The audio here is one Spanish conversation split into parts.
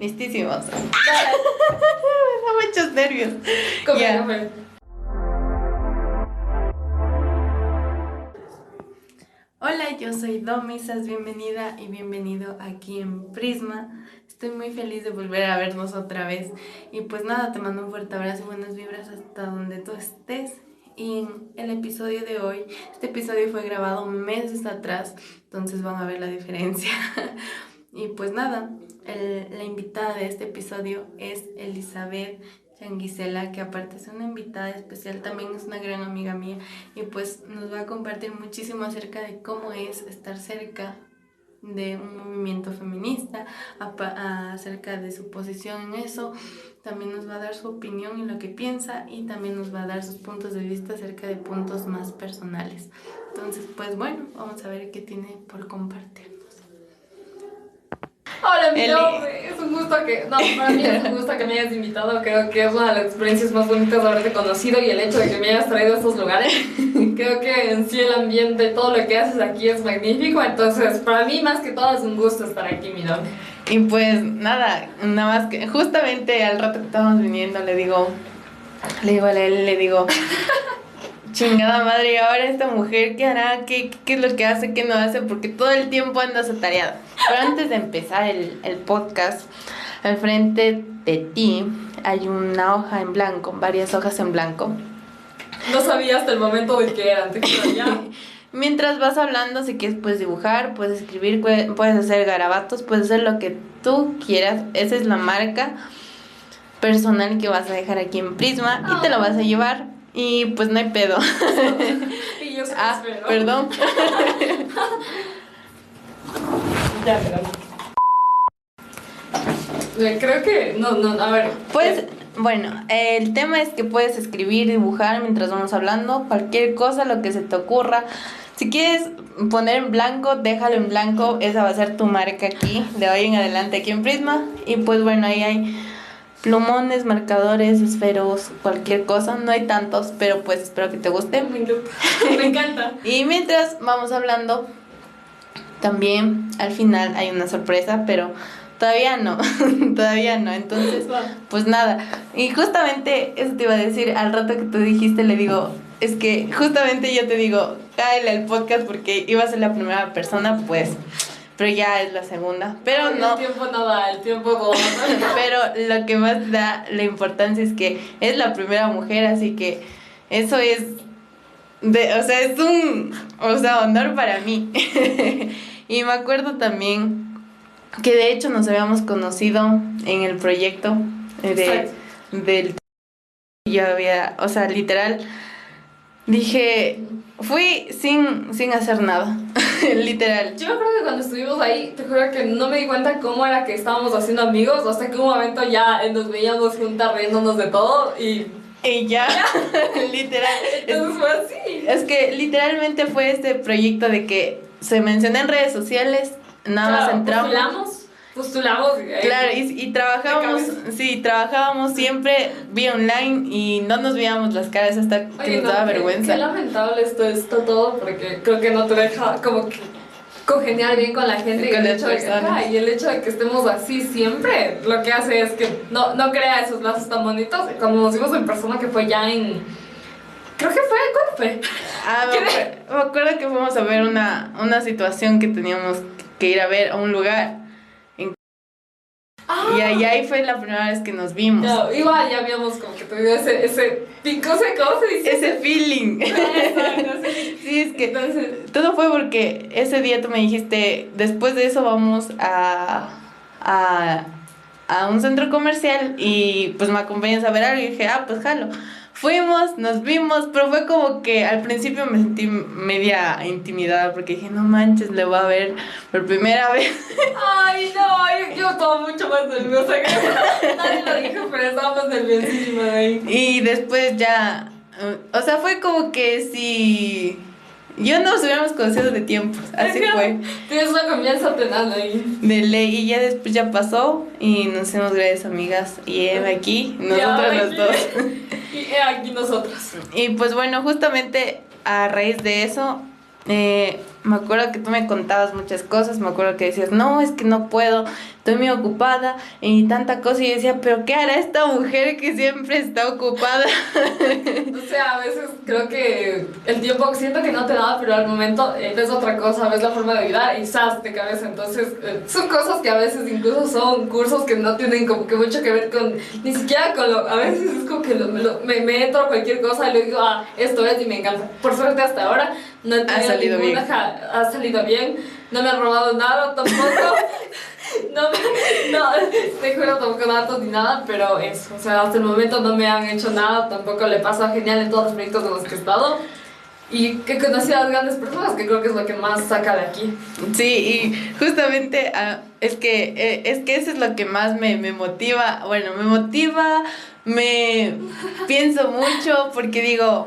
Listísimos. Me da muchos nervios. Ya. Hola, yo soy Domisas, bienvenida y bienvenido aquí en Prisma. Estoy muy feliz de volver a vernos otra vez. Y pues nada, te mando un fuerte abrazo y buenas vibras hasta donde tú estés. Y el episodio de hoy, este episodio fue grabado meses atrás, entonces van a ver la diferencia. y pues nada, la invitada de este episodio es Elizabeth Changuisela, que aparte es una invitada especial, también es una gran amiga mía y pues nos va a compartir muchísimo acerca de cómo es estar cerca de un movimiento feminista, acerca de su posición en eso, también nos va a dar su opinión y lo que piensa y también nos va a dar sus puntos de vista acerca de puntos más personales. Entonces, pues bueno, vamos a ver qué tiene por compartir. Hola, mi nombre. Es un gusto que. No, para mí es un gusto que me hayas invitado. Creo que es una de las experiencias más bonitas de haberte conocido y el hecho de que me hayas traído a estos lugares. Creo que en sí el ambiente, todo lo que haces aquí es magnífico. Entonces, para mí, más que todo, es un gusto estar aquí, mi nombre. Y pues nada, nada más que justamente al rato que estábamos viniendo le digo, le digo a él, le digo, chingada madre, ahora esta mujer, ¿qué hará? ¿Qué, ¿Qué, es lo que hace? ¿Qué no hace? Porque todo el tiempo anda atareada. Pero antes de empezar el, el podcast, al frente de ti hay una hoja en blanco, varias hojas en blanco. No sabía hasta el momento de qué eran, te ya. Mientras vas hablando, si quieres, puedes dibujar, puedes escribir, puedes hacer garabatos, puedes hacer lo que tú quieras. Esa es la marca personal que vas a dejar aquí en Prisma y te lo vas a llevar y pues no hay pedo. y yo ah, perdón. ya, perdón. Creo que, no, no, a ver. Pues, bueno, el tema es que puedes escribir, dibujar mientras vamos hablando, cualquier cosa, lo que se te ocurra. Si quieres poner en blanco, déjalo en blanco, esa va a ser tu marca aquí, de hoy en adelante aquí en Prisma. Y pues bueno, ahí hay plumones, marcadores, esferos, cualquier cosa. No hay tantos, pero pues espero que te guste. Me encanta. y mientras vamos hablando, también al final hay una sorpresa, pero todavía no, todavía no. Entonces, pues nada. Y justamente eso te iba a decir al rato que tú dijiste, le digo, es que justamente yo te digo, cáele al podcast porque iba a ser la primera persona, pues pero ya es la segunda. Pero no. El tiempo no da, el tiempo no Pero lo que más da la importancia es que es la primera mujer, así que eso es. De, o sea, es un o sea, honor para mí. y me acuerdo también que de hecho nos habíamos conocido en el proyecto de, del. Yo había, o sea, literal, dije, fui sin, sin hacer nada. Literal. Yo creo que cuando estuvimos ahí, te juro que no me di cuenta cómo era que estábamos haciendo amigos, hasta que un momento ya nos veíamos juntas riéndonos de todo y... Y ya, literal. Entonces fue así. Es que literalmente fue este proyecto de que se mencionó en redes sociales, nada más entramos postulamos. claro, y, y trabajábamos, sí, trabajábamos siempre vía online y no nos veíamos las caras hasta que nos daba vergüenza. Qué lamentable esto, esto todo, porque creo que no te deja como que congeniar bien con la gente y, el hecho de que, y el hecho de que estemos así siempre lo que hace es que no, no crea esos lazos tan bonitos como nos vimos en persona que fue ya en creo que fue ¿cuándo fue? Ah, me, me acuerdo que fuimos a ver una, una situación que teníamos que ir a ver a un lugar y ahí, ahí fue la primera vez que nos vimos. No, igual ya habíamos como que tenido ese, ese pico, ¿cómo se dice? Ese feeling. sí, es que Entonces, todo fue porque ese día tú me dijiste, después de eso vamos a, a, a un centro comercial y pues me acompañas a ver algo y dije, ah, pues jalo. Fuimos, nos vimos, pero fue como que al principio me sentí media intimidada porque dije, no manches, le voy a ver por primera vez. Ay, no, yo, estaba mucho más nerviosa que nadie lo dijo, pero estábamos nerviosísimas ahí. Y después ya, o sea, fue como que si yo nos hubiéramos conocido de tiempos, así fue. Tienes una confianza tenaz ahí. De ley, y ya después ya pasó y nos hicimos grandes amigas. Y aquí, nosotros los dos. Y aquí nosotros. Y pues bueno, justamente a raíz de eso, eh, me acuerdo que tú me contabas muchas cosas, me acuerdo que decías, no, es que no puedo, estoy muy ocupada y tanta cosa. Y decía, pero ¿qué hará esta mujer que siempre está ocupada? o sea, a veces creo que el tiempo siento que no te da, pero al momento eh, ves otra cosa, ves la forma de ayudar y ¡zas! de cabeza. Entonces, eh, son cosas que a veces incluso son cursos que no tienen como que mucho que ver con, ni siquiera con lo, a veces es como que me, me entro a cualquier cosa y le digo, ah, esto es y me encanta. Por suerte hasta ahora no he tenido ha salido ninguna, bien. ha salido bien, no me han robado nada tampoco. no, no, te juro, tampoco datos ni nada, pero eso, o sea, hasta el momento no me han hecho nada, tampoco le pasa genial en todos los proyectos en los que he estado. Y que conocí a las grandes personas, que creo que es lo que más saca de aquí. Sí, y justamente ah, es, que, eh, es que eso es lo que más me, me motiva. Bueno, me motiva, me pienso mucho porque digo,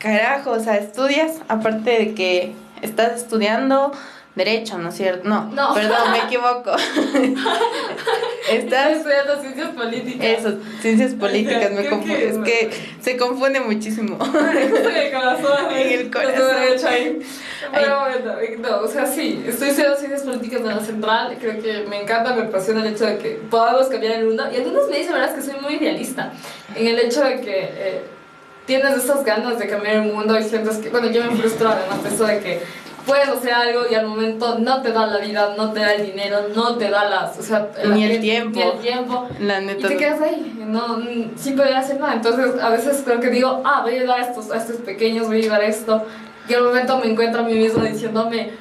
carajo, o sea, estudias, aparte de que estás estudiando Derecho, ¿no es cierto? No, no. perdón, me equivoco. Estás estudiando ciencias políticas. Eso, ciencias políticas, me confundo. Es que se confunde muchísimo. el corazón. En el corazón. Pero bueno, no, o sea, sí, estoy estudiando ciencias políticas en la central. Creo que me encanta, me apasiona el hecho de que podamos cambiar el mundo. Y algunos me dicen, verdad, es que soy muy idealista. En el hecho de que. Eh, tienes esas ganas de cambiar el mundo y sientes que, bueno, yo me frustro además de eso de que puedes hacer algo y al momento no te da la vida, no te da el dinero, no te da las, o sea, ni el tiempo. Ni el tiempo. La neta. Y te quedas ahí, no, sin poder hacer nada. Entonces, a veces creo que digo, ah, voy a ayudar a estos, a estos pequeños, voy a ayudar a esto. Y al momento me encuentro a mí mismo diciéndome,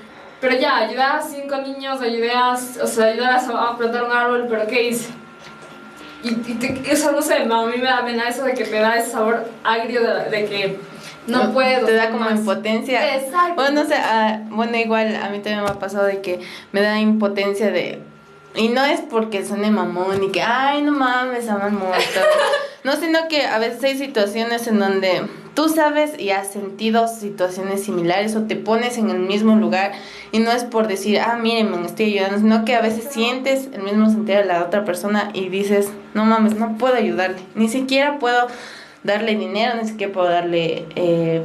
pero ya, ayudé a cinco niños, ayudé a, o sea, ayudé a, plantar un árbol, pero ¿qué hice? Y, y te, eso no sé, a mí me da pena eso de que te da ese sabor agrio de, de que no puedo. Te da como impotencia. Exacto. Bueno, no sé, ah, bueno, igual a mí también me ha pasado de que me da impotencia de... Y no es porque suene mamón y que, ay, no mames, aman muerto. no, sino que a veces hay situaciones en donde tú sabes y has sentido situaciones similares o te pones en el mismo lugar y no es por decir, ah, miren, me estoy ayudando, sino que a veces sientes el mismo sentir de la otra persona y dices, no mames, no puedo ayudarle, ni siquiera puedo darle dinero, ni siquiera puedo darle eh,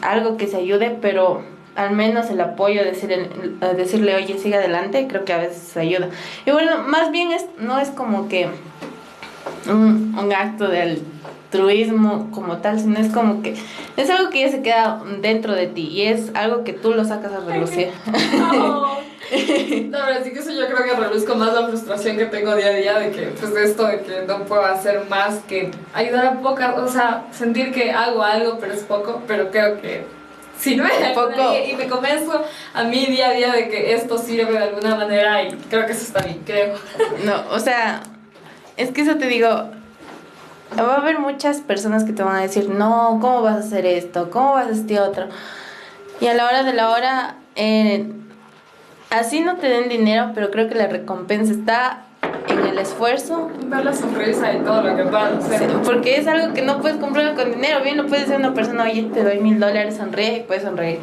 algo que se ayude, pero al menos el apoyo, decirle, decirle, oye, sigue adelante, creo que a veces ayuda. Y bueno, más bien es, no es como que un, un acto de altruismo como tal, sino es como que es algo que ya se queda dentro de ti y es algo que tú lo sacas a relucir. No, pero sí que eso yo creo que reluzco más la frustración que tengo día a día de que, pues, de esto de que no puedo hacer más que ayudar a pocas, o sea, sentir que hago algo, pero es poco, pero creo que sirve poco. Y, me convenzo a mí día a día de que esto sirve de alguna manera y creo que eso está bien, creo. No, o sea, es que eso te digo, va a haber muchas personas que te van a decir, no, ¿cómo vas a hacer esto? ¿Cómo vas a hacer este otro? Y a la hora de la hora, eh, así no te den dinero, pero creo que la recompensa está en el esfuerzo. Ver la sonrisa y todo lo que pasa. porque es algo que no puedes comprar con dinero. Bien, no puedes ser una persona, oye, te doy mil dólares, sonríe y puedes sonreír.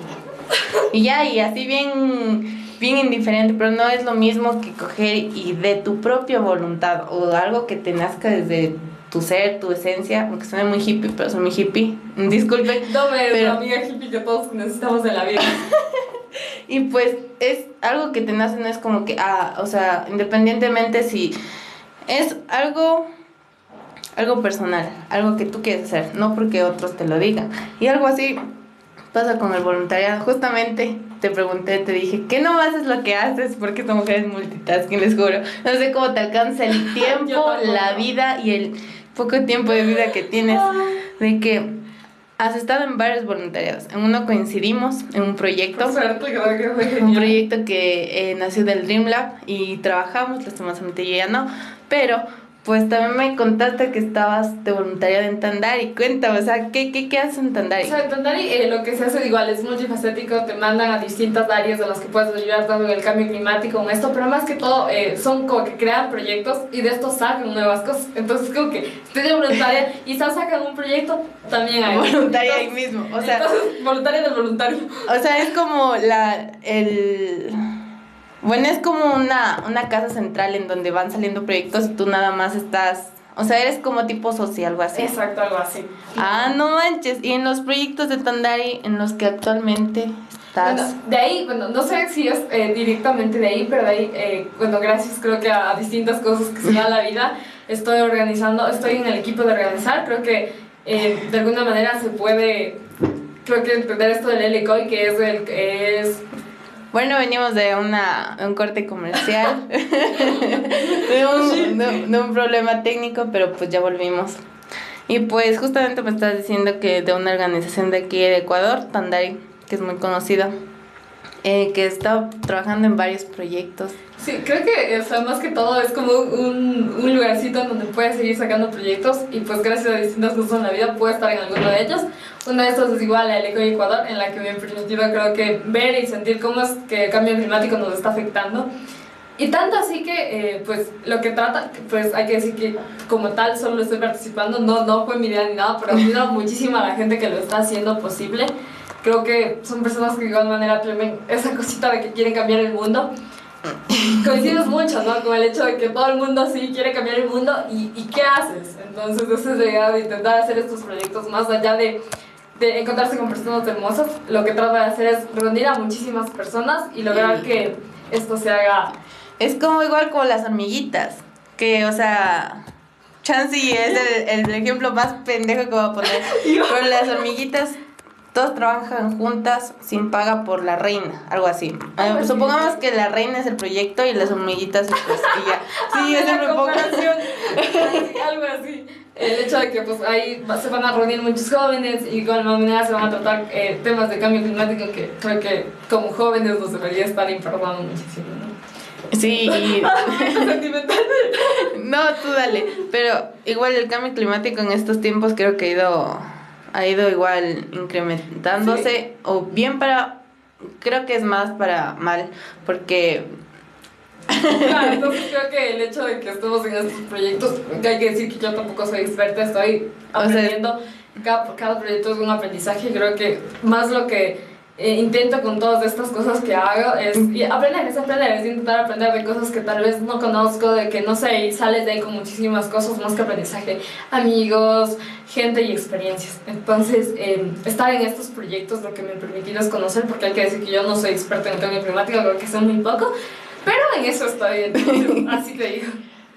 y ya, y así bien, bien indiferente, pero no es lo mismo que coger y de tu propia voluntad o algo que te nazca desde tu ser, tu esencia, aunque suene muy hippie, pero soy muy hippie. Disculpe. No me pero... amiga hippie que todos necesitamos en la vida. y pues es algo que te nace, no es como que, ah, o sea, independientemente si es algo, algo personal, algo que tú quieres hacer, no porque otros te lo digan. Y algo así pasa con el voluntariado. Justamente te pregunté, te dije, ¿qué no haces lo que haces? Porque esta mujer es multitasking, les juro. No sé cómo te alcanza el tiempo, la vida y el poco tiempo de vida que tienes. De que Has estado en varios voluntariados. En uno coincidimos en un proyecto. Un proyecto que eh, nació del Dream Lab y trabajamos, lastimosamente yo ya no, pero pues también me contaste que estabas de voluntariado en Tandari. Cuéntame, o sea, ¿qué, qué, qué haces en Tandari? O sea, en Tandari eh, lo que se hace igual es multifacético, te mandan a distintas áreas de las que puedes ayudar tanto en el cambio climático, en esto, pero más que todo eh, son como que crean proyectos y de estos sacan nuevas cosas. Entonces, como que estoy de voluntaria y sacan un proyecto, también hay. Voluntaria ahí mismo, o sea. Entonces, voluntaria del voluntario. O sea, es como la. el bueno, es como una, una casa central en donde van saliendo proyectos y tú nada más estás o sea, eres como tipo social, algo así. Exacto, algo así. Ah, no manches. Y en los proyectos de Tandari en los que actualmente de ahí, bueno, no sé si es eh, directamente de ahí, pero de ahí, eh, bueno, gracias creo que a, distintas cosas que se da la vida, estoy organizando, estoy en el equipo de organizar, creo que eh, de alguna manera se puede, creo que entender esto del LCOI, que es el que es... Bueno, venimos de, una, un corte comercial, de, un, de un problema técnico, pero pues ya volvimos. Y pues justamente me estás diciendo que de una organización de aquí de Ecuador, Tandari que es muy conocida, eh, que está trabajando en varios proyectos. Sí, creo que, o sea, más que todo es como un, un lugarcito donde puedes seguir sacando proyectos y pues gracias a distintas cosas en la vida puedes estar en alguno de ellos. Uno de estos es igual a Eco Ecuador, en la que me he permitido creo que ver y sentir cómo es que el cambio climático nos está afectando. Y tanto así que, eh, pues, lo que trata, pues hay que decir que como tal solo estoy participando, no, no fue mi idea ni nada, pero ayuda muchísimo a la gente que lo está haciendo posible creo que son personas que de igual manera tienen esa cosita de que quieren cambiar el mundo. Coincides mucho, ¿no? Con el hecho de que todo el mundo sí quiere cambiar el mundo y, y ¿qué haces? Entonces, esa es la idea de intentar hacer estos proyectos más allá de, de encontrarse con personas hermosas. Lo que trata de hacer es reunir a muchísimas personas y lograr que esto se haga. Es como igual como las hormiguitas, que, o sea, Chansey es el, el ejemplo más pendejo que voy a poner. Pero las hormiguitas todos trabajan juntas sin paga por la reina, algo así. Ah, supongamos que la reina es el proyecto y las hormiguitas pues, y ya. Sí, es el comparación. algo así. El hecho de que pues ahí se van a reunir muchos jóvenes y de igual manera se van a tratar eh, temas de cambio climático que creo que como jóvenes nos debería estar informando muchísimo, ¿no? Sí, y... no, tú dale. Pero igual el cambio climático en estos tiempos creo que ha ido ha ido igual incrementándose o bien para creo que es más para mal porque claro, entonces creo que el hecho de que estemos en estos proyectos, que hay que decir que yo tampoco soy experta, estoy aprendiendo, cada, cada proyecto es un aprendizaje, creo que más lo que eh, intento con todas estas cosas que hago es aprender, es aprender, es intentar aprender de cosas que tal vez no conozco, de que no sé, y sales de ahí con muchísimas cosas más que aprendizaje, amigos, gente y experiencias. Entonces, em, estar en estos proyectos lo que me ha permitido es conocer, porque hay que decir que yo no soy experta en cambio climático, creo que sé muy poco, pero en eso estoy, así te digo.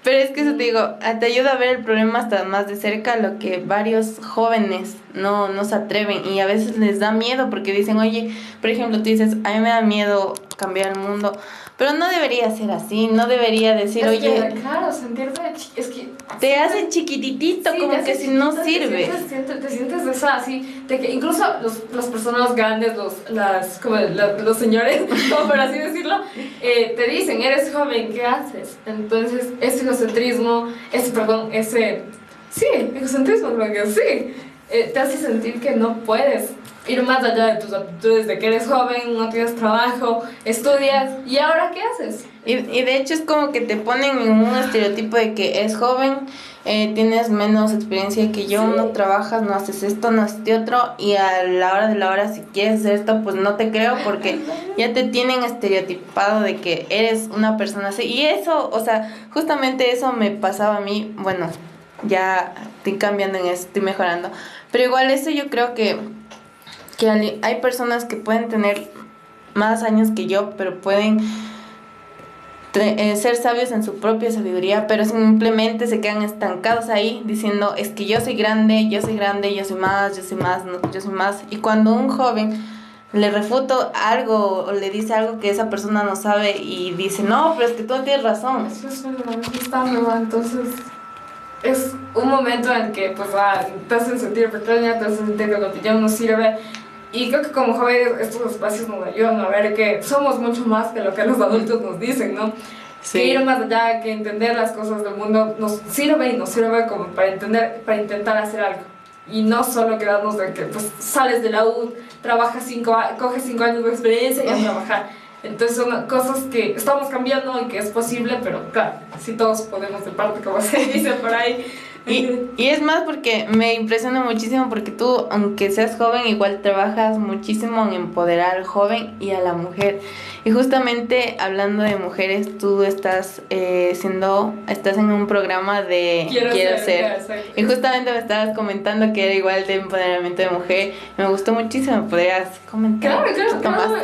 Pero es que eso te digo, ah, te ayuda a ver el problema hasta más de cerca, lo que varios jóvenes no, no se atreven y a veces les da miedo porque dicen, oye, por ejemplo, tú dices, a mí me da miedo cambiar el mundo, pero no debería ser así, no debería decir, oye. claro, sentirte. Es que. Te hacen chiquititito, como que si no sirve. Te sientes, te sientes de esa, así, de que incluso los, las personas grandes, los, las, como los señores, como por así decirlo, eh, te dicen, eres joven, ¿qué haces? Entonces, ese egocentrismo, ese, perdón, ese. Sí, egocentrismo, creo que sí. Eh, te hace sentir que no puedes ir más allá de tus aptitudes, de que eres joven, no tienes trabajo, estudias, ¿y ahora qué haces? Y, y de hecho es como que te ponen en un estereotipo de que es joven, eh, tienes menos experiencia que yo, no trabajas, no haces esto, no haces otro, y a la hora de la hora si quieres hacer esto, pues no te creo porque ya te tienen estereotipado de que eres una persona así. Y eso, o sea, justamente eso me pasaba a mí, bueno, ya estoy cambiando en eso, estoy mejorando, pero igual eso yo creo que que hay personas que pueden tener más años que yo, pero pueden eh, ser sabios en su propia sabiduría, pero simplemente se quedan estancados ahí diciendo, es que yo soy grande, yo soy grande, yo soy más, yo soy más, yo soy más. Y cuando un joven le refuto algo o le dice algo que esa persona no sabe y dice, no, pero es que tú no tienes razón. Eso es verdad, entonces es un momento en que pues ah, te hacen sentir pequeña, te hacen sentir que lo que ya no sirve y creo que como jóvenes estos espacios nos ayudan a ver que somos mucho más que lo que los adultos nos dicen, ¿no? Sí. Que ir más allá, que entender las cosas del mundo nos sirve y nos sirve como para entender, para intentar hacer algo. Y no solo quedarnos de que pues sales de la U, trabajas cinco, coges cinco años de experiencia y a trabajar. Entonces son cosas que estamos cambiando y que es posible, pero claro, si todos podemos de parte, como se dice por ahí, Y, y es más porque me impresiona muchísimo porque tú, aunque seas joven, igual trabajas muchísimo en empoderar al joven y a la mujer. Y justamente hablando de mujeres, tú estás eh, siendo, estás en un programa de Quiero, ser. Y justamente me estabas comentando que era igual de empoderamiento de mujer. Me gustó muchísimo, ¿podrías comentar? Claro, claro, claro.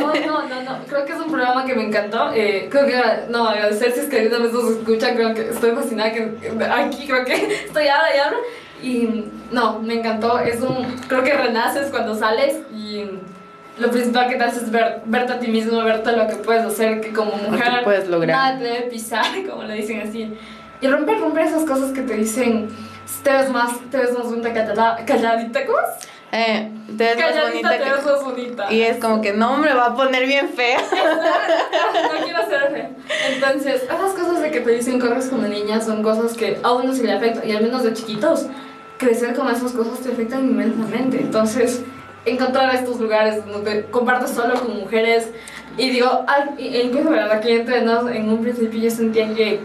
No, no, no, no, creo que es un programa que me encantó. Eh, creo que, no, agradecer si es que ahorita me escucha, creo que estoy fascinada que aquí creo que estoy ahora y hablo. Y no, me encantó. Es un, creo que renaces cuando sales y lo principal que te hace es ver, verte a ti mismo, verte lo que puedes hacer, que como mujer puedes lograr. nada te debe pisar, como lo dicen así. Y romper, romper esas cosas que te dicen, te ves más, te ves más bonita calladita, ¿cómo es? Eh, te ves calladita, más bonita. te ves más bonita. Y es como que no, me va a poner bien fea. no quiero ser fea. Entonces, esas cosas de que te dicen corres como niña son cosas que a uno se le afectan. Y al menos de chiquitos, crecer con esas cosas te afectan inmensamente. Entonces, encontrar estos lugares donde compartes solo con mujeres. Y digo, al, incluso aquí entre nos, en un principio yo sentía que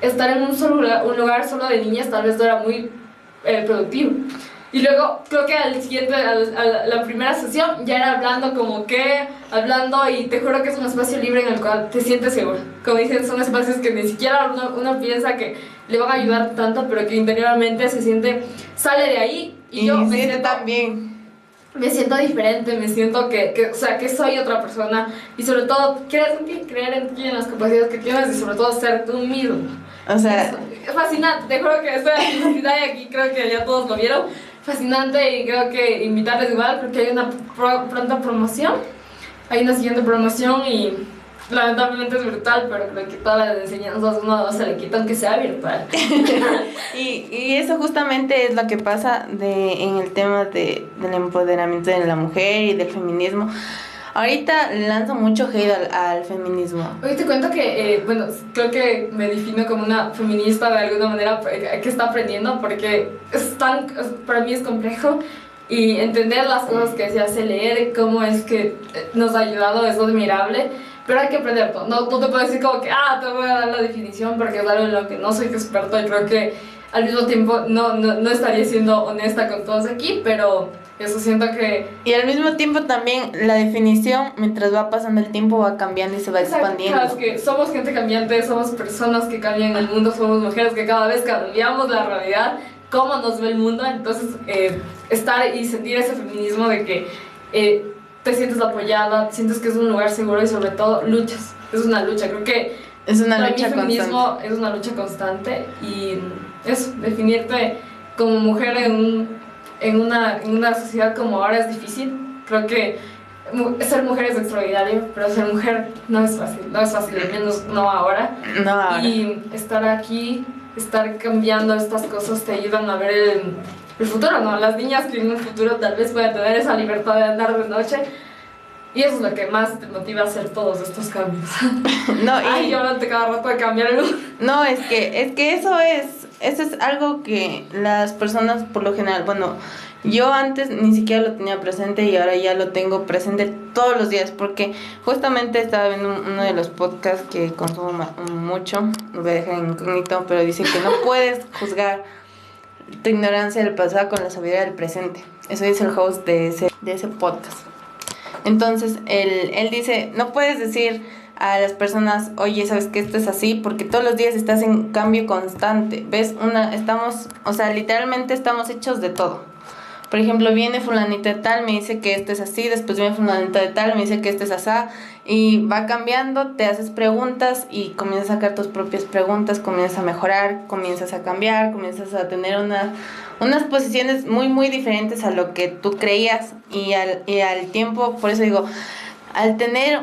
estar en un, solo lugar, un lugar solo de niñas tal vez no era muy eh, productivo. Y luego creo que al siguiente, a la primera sesión ya era hablando como que, hablando y te juro que es un espacio libre en el cual te sientes seguro. Como dicen, son espacios que ni siquiera uno, uno piensa que le van a ayudar tanto, pero que interiormente se siente, sale de ahí y, yo me siento también me siento diferente, me siento que, que, o sea, que soy otra persona y sobre todo ti, creer en ti, en las capacidades que tienes y sobre todo ser tú mismo. O sea, es, fascinante, te juro que estoy aquí creo que ya todos lo vieron. Fascinante y creo que invitarles igual porque hay una pronta promoción, hay una siguiente promoción y lamentablemente es brutal, pero creo que todas las enseñanzas uno se le quita aunque sea virtual. y, y eso justamente es lo que pasa de, en el tema de, del empoderamiento de la mujer y del feminismo. Ahorita lanzo mucho hate al, al feminismo. Oye, te cuento que, eh, bueno, creo que me defino como una feminista de alguna manera eh, que está aprendiendo porque es tan, para mí es complejo y entender las cosas que se hace leer, cómo es que eh, nos ha ayudado, es admirable pero hay que aprender todo. No, no te puedo decir como que, ah, te voy a dar la definición porque es algo en lo que no soy experto y creo que al mismo tiempo no, no, no estaría siendo honesta con todos aquí, pero eso siento que... Y al mismo tiempo también la definición, mientras va pasando el tiempo, va cambiando y se va expandiendo. Es que somos gente cambiante, somos personas que cambian el mundo, somos mujeres que cada vez cambiamos la realidad, cómo nos ve el mundo, entonces eh, estar y sentir ese feminismo de que... Eh, te sientes apoyada, sientes que es un lugar seguro y sobre todo luchas. Es una lucha, creo que es una lucha feminismo es una lucha constante y eso, definirte como mujer en, en, una, en una sociedad como ahora es difícil. Creo que ser mujer es extraordinario, pero ser mujer no es fácil, no es fácil, al menos no ahora. No ahora. Y estar aquí, estar cambiando estas cosas te ayudan a ver el, el futuro, ¿no? Las niñas que en un futuro tal vez puedan tener esa libertad de andar de noche. Y eso es lo que más te motiva a hacer todos estos cambios. No, y... Ay, yo no te cada rato de cambiar el No, es que, es que eso es, eso es algo que las personas por lo general, bueno, yo antes ni siquiera lo tenía presente y ahora ya lo tengo presente todos los días porque justamente estaba viendo uno de los podcasts que consumo mucho, lo voy a dejar incógnito, pero dice que no puedes juzgar tu ignorancia del pasado con la sabiduría del presente. Eso dice el host de ese, de ese podcast. Entonces, él, él dice, no puedes decir a las personas, oye, sabes que esto es así, porque todos los días estás en cambio constante. ¿Ves? Una, estamos, o sea, literalmente estamos hechos de todo. Por ejemplo, viene fulanita de tal, me dice que esto es así, después viene fulanita de tal, me dice que esto es así, y va cambiando, te haces preguntas y comienzas a sacar tus propias preguntas, comienzas a mejorar, comienzas a cambiar, comienzas a tener una, unas posiciones muy, muy diferentes a lo que tú creías y al, y al tiempo, por eso digo, al tener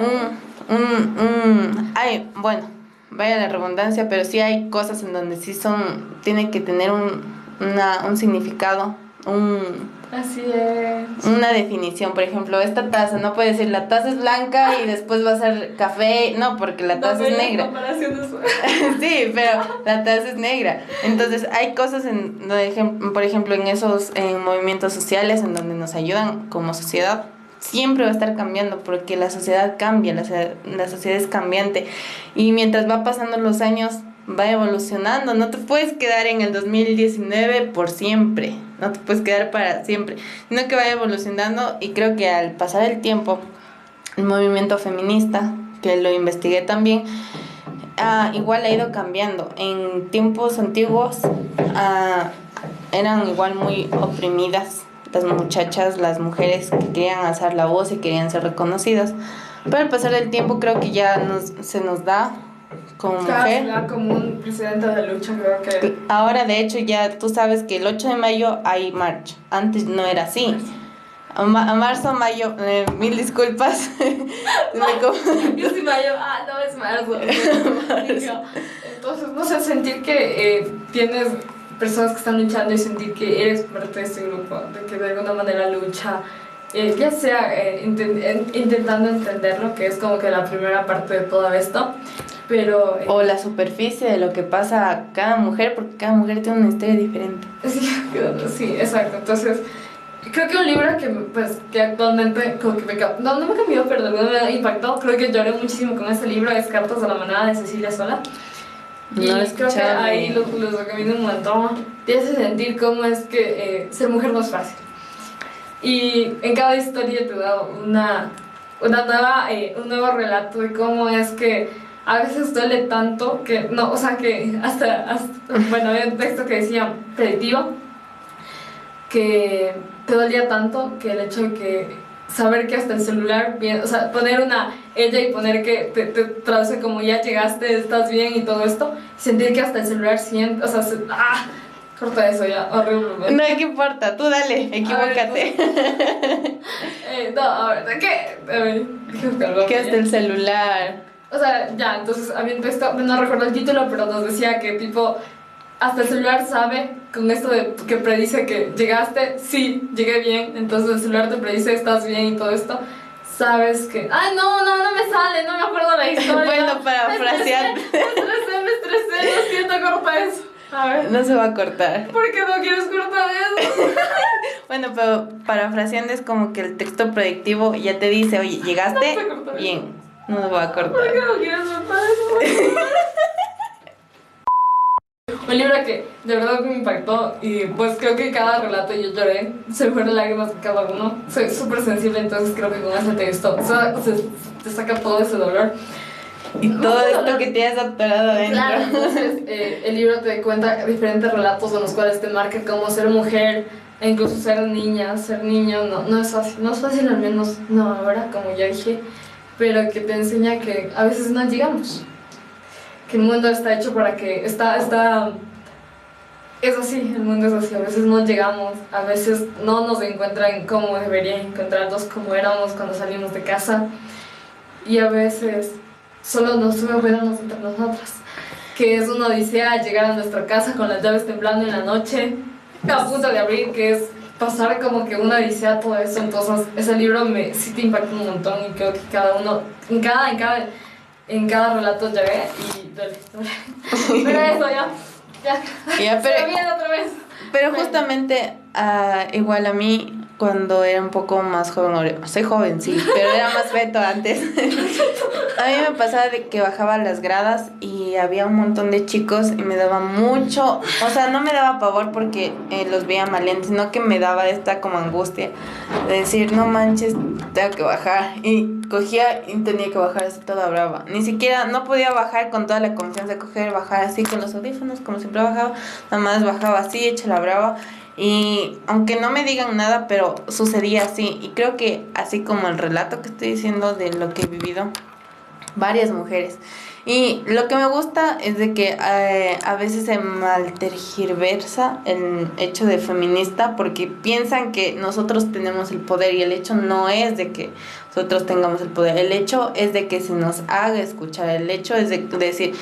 un, un, un, ay, bueno, vaya la redundancia, pero sí hay cosas en donde sí son, tienen que tener un, una, un significado un, Así es. Una definición, por ejemplo, esta taza, no puede decir la taza es blanca y después va a ser café, no, porque la taza es negra. sí, pero la taza es negra. Entonces, hay cosas, en, por ejemplo, en esos en movimientos sociales en donde nos ayudan como sociedad, siempre va a estar cambiando porque la sociedad cambia, la, la sociedad es cambiante. Y mientras va pasando los años, va evolucionando, no te puedes quedar en el 2019 por siempre, no te puedes quedar para siempre, sino que va evolucionando y creo que al pasar el tiempo, el movimiento feminista, que lo investigué también, ah, igual ha ido cambiando. En tiempos antiguos ah, eran igual muy oprimidas las muchachas, las mujeres que querían alzar la voz y querían ser reconocidas. Pero al pasar del tiempo creo que ya nos, se nos da como mujer. como un presidente de lucha, creo que. Ahora, de hecho, ya tú sabes que el 8 de mayo hay marcha. Antes no era así. A, marzo, mayo, eh, mil disculpas. Yo sí mayo, ah, no es marzo. Entonces, no sé, sentir que eh, tienes personas que están luchando y sentir que eres parte de este grupo, de que de alguna manera lucha, eh, ya sea intentando entender lo que es como que la primera parte de todo esto, pero... o la superficie de lo que pasa a cada mujer, porque cada mujer tiene una historia diferente. Sí, sí exacto. Entonces, creo que un libro que, pues, que actualmente como que me, no, no me cambió, pero no me ha impactado, creo que lloré muchísimo con este libro, es Cartas de la Manada de Cecilia Sola. Y creo que ahí lo, lo recomiendo un montón. Te hace sentir cómo es que eh, ser mujer no es fácil. Y en cada historia te da una, una nueva, eh, un nuevo relato de cómo es que a veces duele tanto que, no, o sea, que hasta, hasta bueno, había un texto que decía predictivo, que te dolía tanto que el hecho de que saber que hasta el celular, o sea, poner una ella y poner que te, te, traduce como ya llegaste, estás bien y todo esto, sentir que hasta el celular siente, o sea, ah, corta eso ya, horrible. No, ¿qué importa? Tú dale, equivócate. eh, no, a ver, ¿qué? A ver, que hasta el celular. O sea, ya, entonces había un texto, no recuerdo el título, pero nos decía que tipo hasta el celular sabe con esto de que predice que llegaste, sí, llegué bien, entonces el celular te predice estás bien y todo esto. Sabes que, ay, no, no, no me sale, no me acuerdo la historia. bueno, parafrasear. Me estresé, me estresé, lo siento, corta eso. A ver. No se va a cortar. ¿Por qué no quieres cortar eso? bueno, pero parafraseando es como que el texto predictivo ya te dice, oye, llegaste bien. No se va a cortar. ¿Por qué no quieres cortar eso? Un libro que de verdad me impactó y pues creo que cada relato yo lloré, se fueron lágrimas de cada uno. Soy súper sensible, entonces creo que con ese texto se, te saca todo ese dolor. Y todo esto que te has atorado adentro. Claro, entonces eh, el libro te cuenta diferentes relatos en los cuales te marca cómo ser mujer, e incluso ser niña, ser niño, no, no es fácil, no es fácil al menos, no ahora, como ya dije, pero que te enseña que a veces no llegamos que el mundo está hecho para que está está es así, el mundo es así, a veces no llegamos, a veces no nos encuentran como deberían encontrarnos, como éramos cuando salimos de casa, y a veces solo nos cuidamos entre nosotras, que es una odisea llegar a nuestra casa con las llaves temblando en la noche, a punto de abrir, que es pasar como que una odisea todo eso, entonces ese libro me, sí te impacta un montón y creo que cada uno, en cada, en cada en cada relato llegué y duele, Pero eso ya, ya, ya pero, otra vez. Pero justamente, uh, igual a mí, cuando era un poco más joven, soy joven, sí, pero era más feto antes. a mí me pasaba de que bajaba las gradas y había un montón de chicos y me daba mucho, o sea, no me daba pavor porque eh, los veía maleantes, sino que me daba esta como angustia de decir, no manches, tengo que bajar. Y cogía y tenía que bajar así toda brava. Ni siquiera, no podía bajar con toda la confianza de coger, bajar así con los audífonos, como siempre bajaba, nada más bajaba así, hecha la brava y aunque no me digan nada, pero sucedía así. Y creo que así como el relato que estoy diciendo de lo que he vivido, varias mujeres. Y lo que me gusta es de que eh, a veces se maltergiversa el hecho de feminista porque piensan que nosotros tenemos el poder y el hecho no es de que nosotros tengamos el poder, el hecho es de que se nos haga escuchar, el hecho es de decir,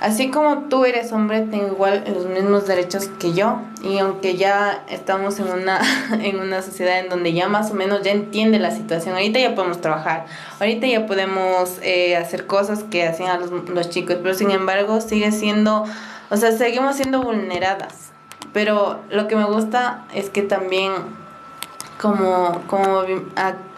Así como tú eres hombre, tengo igual los mismos derechos que yo. Y aunque ya estamos en una, en una sociedad en donde ya más o menos ya entiende la situación, ahorita ya podemos trabajar, ahorita ya podemos eh, hacer cosas que hacían los, los chicos, pero sin embargo sigue siendo, o sea, seguimos siendo vulneradas. Pero lo que me gusta es que también como, como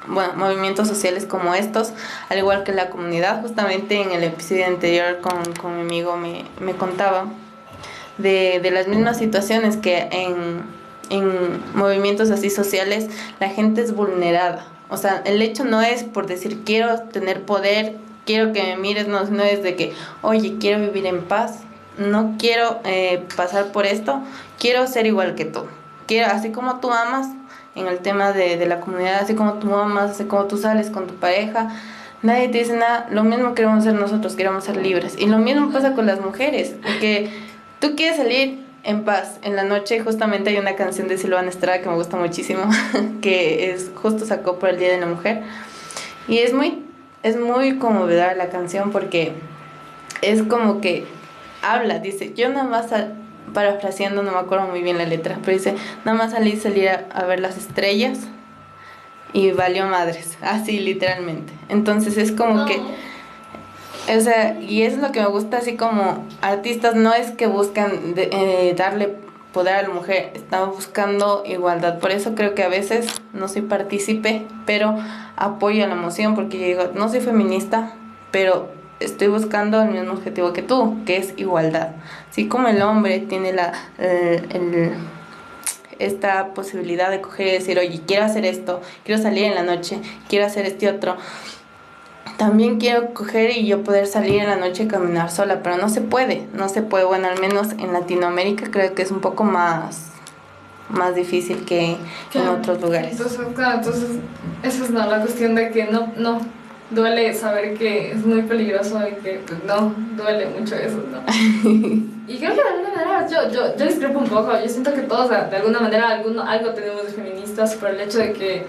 bueno, movimientos sociales como estos, al igual que la comunidad. Justamente en el episodio anterior con, con mi amigo me, me contaba de, de, las mismas situaciones que en, en movimientos así sociales la gente es vulnerada. O sea, el hecho no es por decir quiero tener poder, quiero que me mires, no, no es de que, oye, quiero vivir en paz, no quiero eh, pasar por esto, quiero ser igual que tú. Quiero, así como tú amas, en el tema de, de la comunidad, así como tú amas, así como tú sales con tu pareja, nadie te dice nada, lo mismo queremos ser nosotros, queremos ser libres. Y lo mismo pasa con las mujeres, porque tú quieres salir en paz. En la noche justamente hay una canción de Silvana Estrada que me gusta muchísimo, que es justo sacó por el Día de la Mujer. Y es muy, es muy conmovedora la canción porque es como que habla, dice, yo nada más parafraseando, no me acuerdo muy bien la letra, pero dice, nada más salí salir a, ver las estrellas y valió madres, así literalmente. Entonces es como que, o sea, y es lo que me gusta así como artistas, no es que buscan eh, darle poder a la mujer, están buscando igualdad. Por eso creo que a veces no soy partícipe, pero apoyo a la emoción, porque yo digo, no soy feminista, pero estoy buscando el mismo objetivo que tú, que es igualdad. Así como el hombre tiene la, esta posibilidad de coger y decir, oye, quiero hacer esto, quiero salir en la noche, quiero hacer este otro. También quiero coger y yo poder salir en la noche y caminar sola, pero no se puede, no se puede. Bueno, al menos en Latinoamérica creo que es un poco más más difícil que en otros lugares. Entonces, claro, entonces esa es la cuestión de que no, no, duele saber que es muy peligroso y que pues, no, duele mucho eso, ¿no? y creo que de alguna manera, yo, yo, yo discrepo un poco, yo siento que todos de alguna manera alguno, algo tenemos de feministas por el hecho de que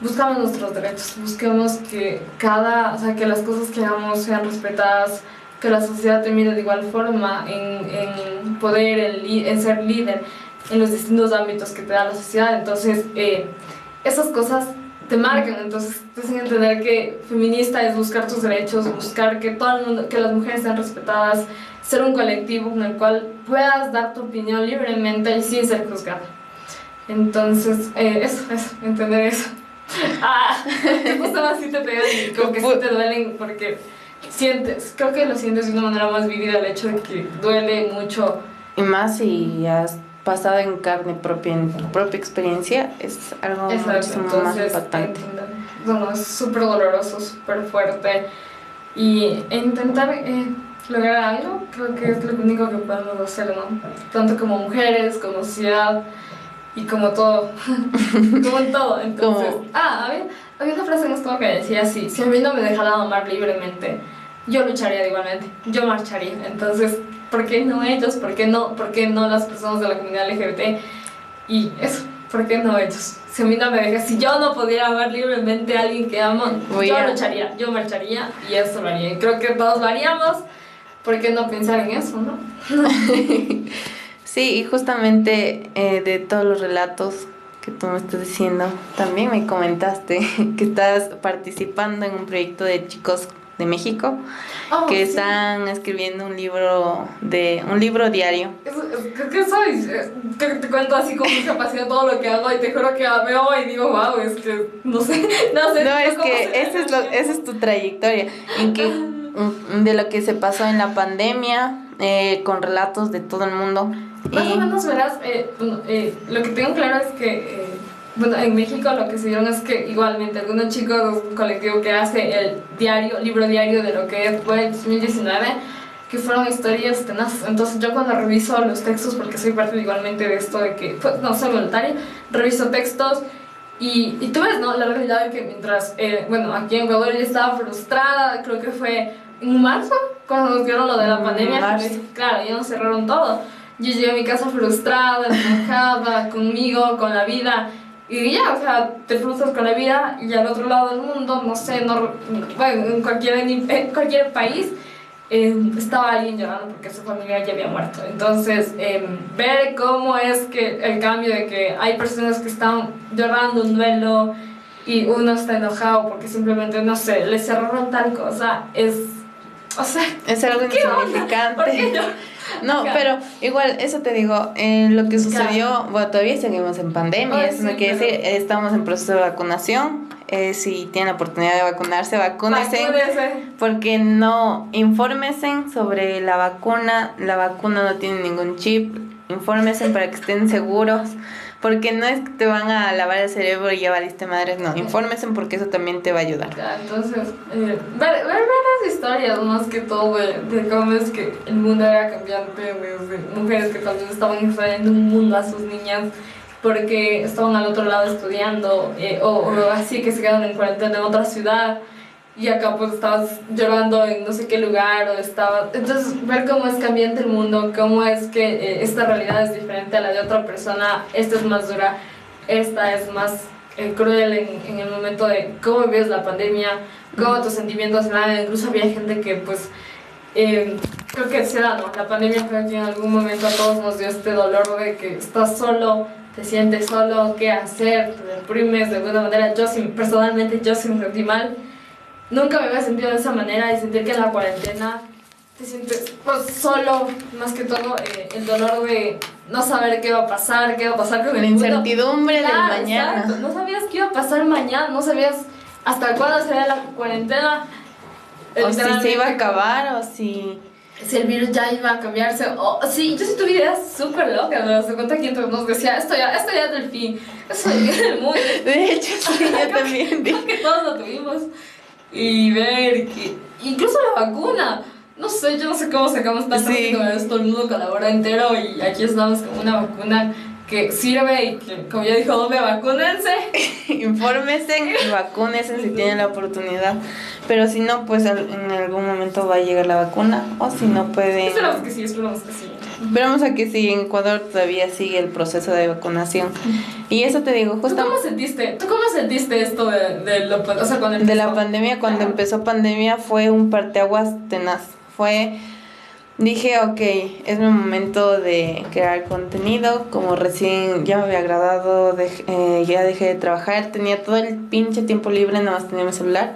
buscamos nuestros derechos, busquemos que cada, o sea, que las cosas que hagamos sean respetadas, que la sociedad termine de igual forma en, en poder, en, en, ser líder en los distintos ámbitos que te da la sociedad. Entonces, eh, esas cosas te marcan, entonces te hacen entender que feminista es buscar tus derechos, buscar que todo el mundo, que las mujeres sean respetadas, ser un colectivo con el cual puedas dar tu opinión libremente y sin ser juzgada. Entonces, eh, eso, eso, entender eso. Ah, justo así te pegan y como que sí te duelen porque sientes, creo que lo sientes de una manera más vivida el hecho de que duele mucho. Y más si has pasado en carne propia, en propia experiencia, es algo mucho más impactante. Bueno, es súper doloroso, súper fuerte. Y intentar eh, lograr algo, creo que es lo único que podemos hacer, ¿no? Tanto como mujeres, como sociedad y como todo. como en todo. Entonces, ah, había, había una frase en esto que decía así: si a mí no me dejaran amar libremente, yo lucharía igualmente, yo marcharía. Entonces, ¿por qué no ellos? ¿Por qué no, por qué no las personas de la comunidad LGBT? Y eso, ¿por qué no ellos? Si a mí no me deja, si yo no pudiera amar libremente a alguien que amo, yo lucharía, yo marcharía y eso lo haría. Y creo que todos lo haríamos, ¿por qué no pensar en eso, no? sí, y justamente eh, de todos los relatos que tú me estás diciendo, también me comentaste que estás participando en un proyecto de chicos de México oh, que están escribiendo un libro de un libro diario. ¿Qué soy? Te, te, cuento así con mucha pasión todo lo que hago y te juro que veo y digo, wow, es que no sé, no sé. No, es que ese es, lo, esa es tu trayectoria, en que de lo que se pasó en la pandemia, eh, con relatos de todo el mundo. Más o menos verás, eh, eh, lo que tengo claro es que bueno, en México lo que se dieron es que igualmente algunos chicos un colectivo que hace el diario, libro diario de lo que fue el 2019, que fueron historias tenaces. Entonces yo cuando reviso los textos, porque soy parte igualmente de esto de que, pues, no soy voluntaria, reviso textos y, y tú ves, ¿no? La realidad de que mientras, eh, bueno, aquí en Ecuador yo estaba frustrada, creo que fue en marzo, cuando nos dieron lo de la mm, pandemia, claro, ya nos cerraron todo. Yo llegué a mi casa frustrada, enojada conmigo, con la vida y ya, o sea, te frustras con la vida y al otro lado del mundo, no sé, no, bueno, en cualquier, en cualquier país, eh, estaba alguien llorando porque su familia ya había muerto. Entonces, eh, ver cómo es que el cambio de que hay personas que están llorando un duelo y uno está enojado porque simplemente, no sé, le cerraron tal cosa, es... O sea, es algo insignificante. No, pero igual, eso te digo, eh, lo que sucedió, bueno, todavía seguimos en pandemia, eso no quiere decir, estamos en proceso de vacunación, eh, si tienen la oportunidad de vacunarse, vacúnense, porque no, infórmense sobre la vacuna, la vacuna no tiene ningún chip, infórmense para que estén seguros. Porque no es que te van a lavar el cerebro y ya valiste madres, no. Infórmense porque eso también te va a ayudar. Ya, entonces, eh, ver, las historias más que todo, de cómo es que el mundo era cambiante, mujeres que también estaban enfrentando un mundo a sus niñas porque estaban al otro lado estudiando, eh, o, o así que se quedaron en cuarentena en otra ciudad y acá pues estabas llorando en no sé qué lugar o estaba entonces ver cómo es cambiante el mundo cómo es que eh, esta realidad es diferente a la de otra persona esta es más dura esta es más eh, cruel en, en, el momento de cómo vives la pandemia cómo tus sentimientos nada incluso había gente que pues eh, creo que se da, ¿no? La pandemia creo que en algún momento a todos nos dio este dolor de que estás solo, te sientes solo, qué hacer, te deprimes de alguna manera. Yo personalmente yo sí me sentí mal nunca me había sentido de esa manera y sentir que en la cuarentena te sientes pues, solo, más que todo eh, el dolor de no saber qué va a pasar, qué va a pasar con el La incertidumbre del mañana. No sabías qué iba a pasar mañana, no sabías hasta cuándo sería la cuarentena. O si se iba a acabar o si... Si el virus ya iba a cambiarse. O, sí, yo sí tuve ideas súper locas. Me das cuenta que nos decía, esto ya, esto ya es del fin. Eso ya es del mundo. De hecho, sí, yo también. Creo que todos lo tuvimos y ver que incluso la vacuna no sé, yo no sé cómo sacamos tan rápido esto, el mundo colabora entero y aquí estamos con una vacuna que sirve y que, como ya dijo Dome, vacúnense. Infórmense y vacúnense si tienen la oportunidad. Pero si no, pues en algún momento va a llegar la vacuna o si no pueden... Esperamos que sí, esperamos que sí. Esperamos a que sí, en Ecuador todavía sigue el proceso de vacunación. Y eso te digo, justo... ¿Tú cómo sentiste, ¿tú cómo sentiste esto de, de, lo, o sea, cuando de la pandemia? Cuando empezó pandemia fue un parteaguas tenaz. Fue... Dije, ok, es mi momento de crear contenido. Como recién ya me había agradado, eh, ya dejé de trabajar, tenía todo el pinche tiempo libre, nada más tenía mi celular.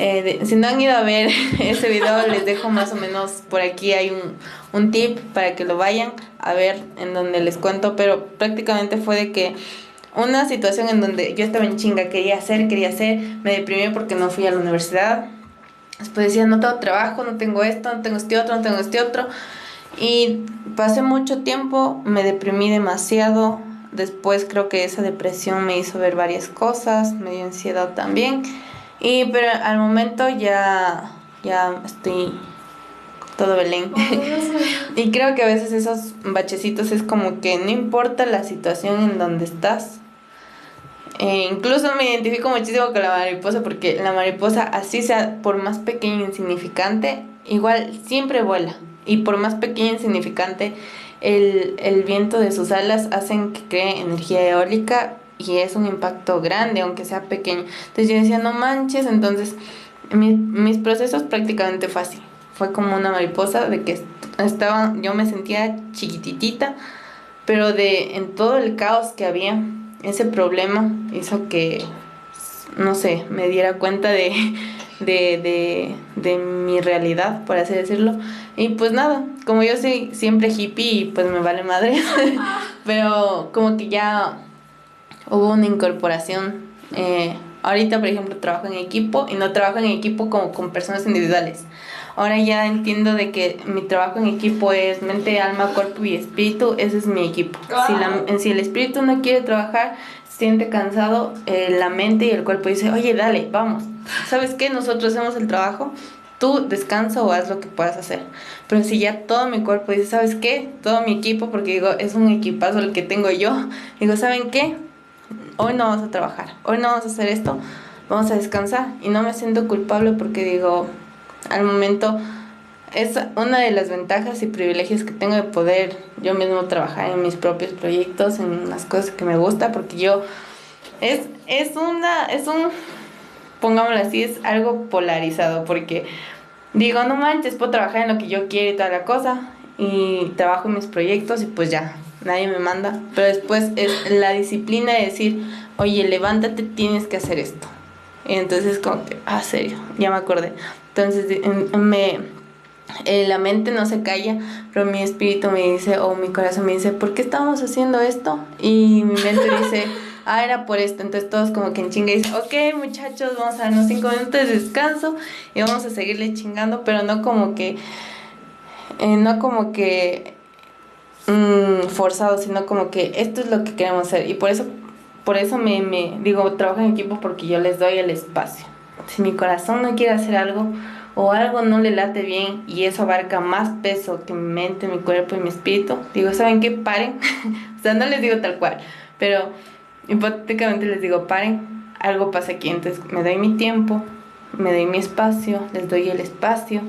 Eh, si no han ido a ver ese video, les dejo más o menos por aquí hay un, un tip para que lo vayan a ver en donde les cuento, pero prácticamente fue de que una situación en donde yo estaba en chinga, quería hacer, quería hacer, me deprimí porque no fui a la universidad. Después decía, no tengo trabajo, no tengo esto, no tengo este otro, no tengo este otro. Y pasé mucho tiempo, me deprimí demasiado. Después creo que esa depresión me hizo ver varias cosas, me dio ansiedad también. Y pero al momento ya, ya estoy todo Belén. y creo que a veces esos bachecitos es como que no importa la situación en donde estás. Eh, incluso me identifico muchísimo con la mariposa porque la mariposa, así sea por más pequeña e insignificante, igual siempre vuela. Y por más pequeña e insignificante, el, el viento de sus alas hacen que cree energía eólica y es un impacto grande, aunque sea pequeño. Entonces yo decía, no manches, entonces mis procesos prácticamente fue así. Fue como una mariposa de que estaba, yo me sentía chiquititita, pero de en todo el caos que había, ese problema hizo que, no sé, me diera cuenta de, de, de, de mi realidad, por así decirlo. Y pues nada, como yo soy siempre hippie, pues me vale madre. pero como que ya hubo una incorporación. Eh, ahorita, por ejemplo, trabajo en equipo y no trabajo en equipo como con personas individuales. Ahora ya entiendo de que mi trabajo en equipo es mente, alma, cuerpo y espíritu. Ese es mi equipo. Si, la, si el espíritu no quiere trabajar, siente cansado, eh, la mente y el cuerpo dice, oye, dale, vamos. ¿Sabes qué? Nosotros hacemos el trabajo tú descansa o haz lo que puedas hacer. Pero si ya todo mi cuerpo dice, ¿sabes qué? Todo mi equipo, porque digo, es un equipazo el que tengo yo, digo, ¿saben qué? Hoy no vamos a trabajar, hoy no vamos a hacer esto, vamos a descansar. Y no me siento culpable porque digo, al momento es una de las ventajas y privilegios que tengo de poder yo mismo trabajar en mis propios proyectos, en las cosas que me gusta, porque yo es, es una, es un, pongámoslo así, es algo polarizado, porque digo, no manches, puedo trabajar en lo que yo quiero y toda la cosa, y trabajo en mis proyectos y pues ya, nadie me manda, pero después es la disciplina de decir, oye, levántate, tienes que hacer esto. Y entonces como que, ah, serio, ya me acordé. Entonces me, eh, la mente no se calla, pero mi espíritu me dice, o mi corazón me dice, ¿por qué estamos haciendo esto? Y mi mente dice, ah, era por esto. Entonces todos como que en chinga dicen, ok muchachos, vamos a darnos cinco minutos de descanso y vamos a seguirle chingando, pero no como que, eh, no como que mm, forzado, sino como que esto es lo que queremos hacer. Y por eso, por eso me, me digo, trabajo en equipo porque yo les doy el espacio. Si mi corazón no quiere hacer algo, o algo no le late bien y eso abarca más peso que mi mente, mi cuerpo y mi espíritu, digo, ¿saben qué? Paren. o sea, no les digo tal cual, pero hipotéticamente les digo, paren, algo pasa aquí. Entonces me doy mi tiempo, me doy mi espacio, les doy el espacio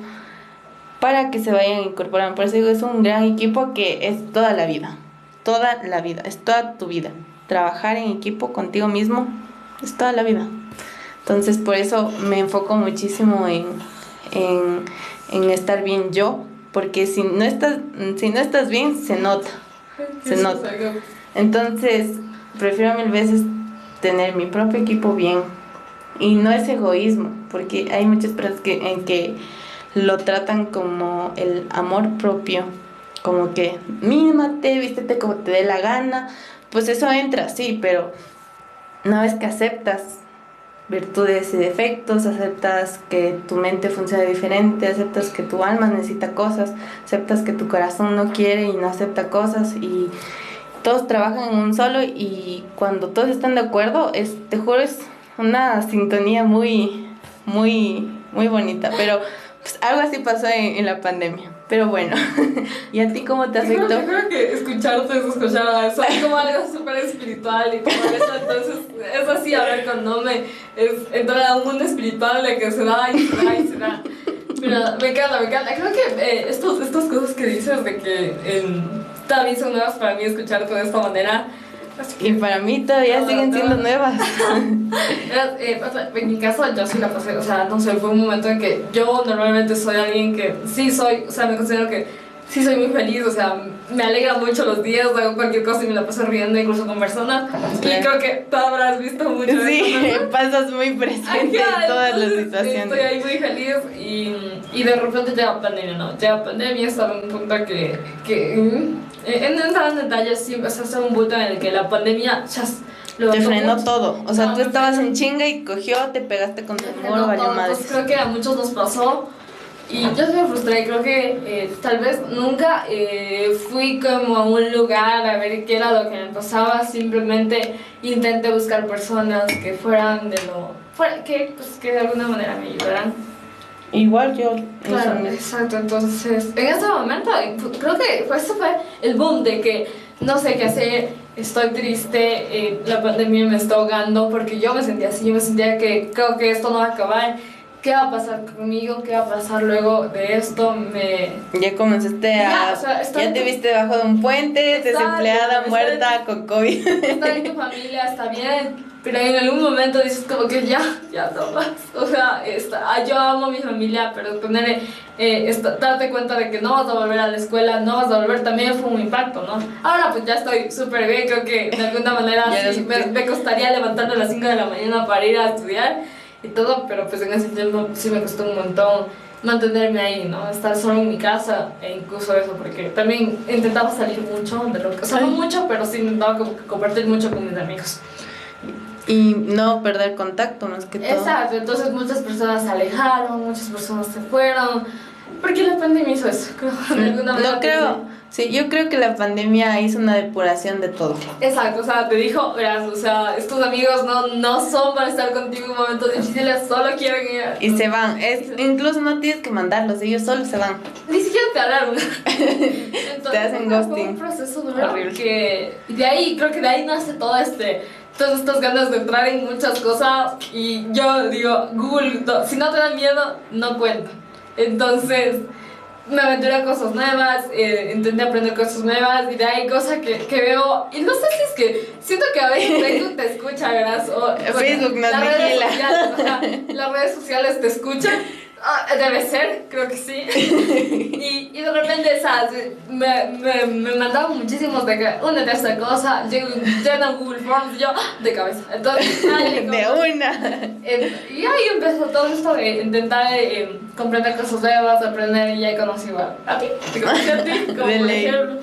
para que se vayan incorporando. Por eso digo, es un gran equipo que es toda la vida, toda la vida, es toda tu vida. Trabajar en equipo contigo mismo es toda la vida. Entonces por eso me enfoco muchísimo en en, en estar bien yo, porque si no estás, si no estás bien, se nota, se nota. Entonces, prefiero mil veces tener mi propio equipo bien. Y no es egoísmo, porque hay muchas personas que, en que lo tratan como el amor propio, como que mímate, vístete como te dé la gana, pues eso entra, sí, pero una vez que aceptas virtudes y defectos, aceptas que tu mente funciona diferente, aceptas que tu alma necesita cosas, aceptas que tu corazón no quiere y no acepta cosas y todos trabajan en un solo y cuando todos están de acuerdo, es, te juro, es una sintonía muy, muy, muy bonita, pero pues, algo así pasó en, la pandemia. Pero bueno, ¿y a ti cómo te afectó? Yo creo que escucharte es escuchar eso, es como algo súper espiritual y todo eso, entonces es así hablar con Nome, es entrar a un mundo espiritual de que se da y se da y se da. Mira, me encanta, me encanta. Creo que eh, estos, estas cosas que dices de que también son nuevas para mí escucharte de esta manera y para mí todavía siguen siendo nuevas. Eh, en mi caso yo sí la pasé, o sea, no sé, fue un momento en que yo normalmente soy alguien que sí soy, o sea, me considero que sí soy muy feliz, o sea, me alegra mucho los días, hago cualquier cosa y me la paso riendo incluso con personas. Y creo que tú habrás visto mucho Sí, pasas muy presente en todas las situaciones. Estoy ahí muy feliz y, y de repente llega pandemia, ¿no? Llega pandemia, estaba en un punto que... que eh, en en detalles, sí, o sea, un punto en el que la pandemia ya te frenó todo. O sea, tú estabas en chinga y cogió, te pegaste con tu muro, valió madre. Pues creo que a muchos nos pasó y yo me frustré, creo que eh, tal vez nunca eh, fui como a un lugar a ver qué era lo que me pasaba, simplemente intenté buscar personas que fueran de lo... Fuera, que, pues, que de alguna manera me ayudaran. Igual yo. Claro, exacto, entonces en ese momento creo que eso fue el boom de que no sé qué hacer, estoy triste, eh, la pandemia me está ahogando porque yo me sentía así, yo me sentía que creo que esto no va a acabar ¿qué va a pasar conmigo? ¿Qué va a pasar luego de esto? Me... Ya comenzaste a... Ya, te viste debajo de un puente, desempleada, muerta, con COVID. Está en tu familia, está bien, pero en algún momento dices como que ya, ya no más. O sea, está, ah, yo amo a mi familia, pero tener, eh, darte cuenta de que no vas a volver a la escuela, no vas a volver, también fue un impacto, ¿no? Ahora pues ya estoy súper bien, creo que de alguna manera sí, me, me, costaría levantarme a las 5 de la mañana para ir a estudiar y todo, pero pues en ese tiempo sí me costó un montón mantenerme ahí, ¿no? Estar solo en mi casa e incluso eso, porque también intentaba salir mucho de lo que... O sea, no mucho, pero sí intentaba compartir mucho con mis amigos. Y no perder contacto más que todo. Exacto, entonces muchas personas se alejaron, muchas personas se fueron, porque la pandemia hizo eso, creo, de alguna manera. No creo... Sí, yo creo que la pandemia hizo una depuración de todo. Exacto, o sea, te dijo, verás, o sea, estos amigos no, no son para estar contigo en momentos difíciles, solo quieren ir. Y se van, es, incluso no tienes que mandarlos, ellos solo se van. Ni siquiera te hablaron. te hacen ghosting. Fue un proceso duro que de ahí, creo que de ahí nace todo este todas estas ganas de entrar en muchas cosas y yo digo, Google, si no te da miedo, no cuenta. Entonces, me aventuré a cosas nuevas, eh, intenté aprender cosas nuevas y de ahí cosas que, que, veo, y no sé si es que siento que a veces Facebook te escucha, ¿verdad? O, Facebook no las redes, sociales, las redes sociales te escuchan. Ah, debe ser, creo que sí. y, y de repente, ¿sabes? Me, me, me mandaban muchísimos de que, una de esta cosa, llena Google Forms, yo, ¡ah! de cabeza. Entonces, de una. y ahí empezó todo esto de intentar eh, comprender cosas nuevas, aprender, y ya conocí a, a ti, te conocí a ti, como por ejemplo.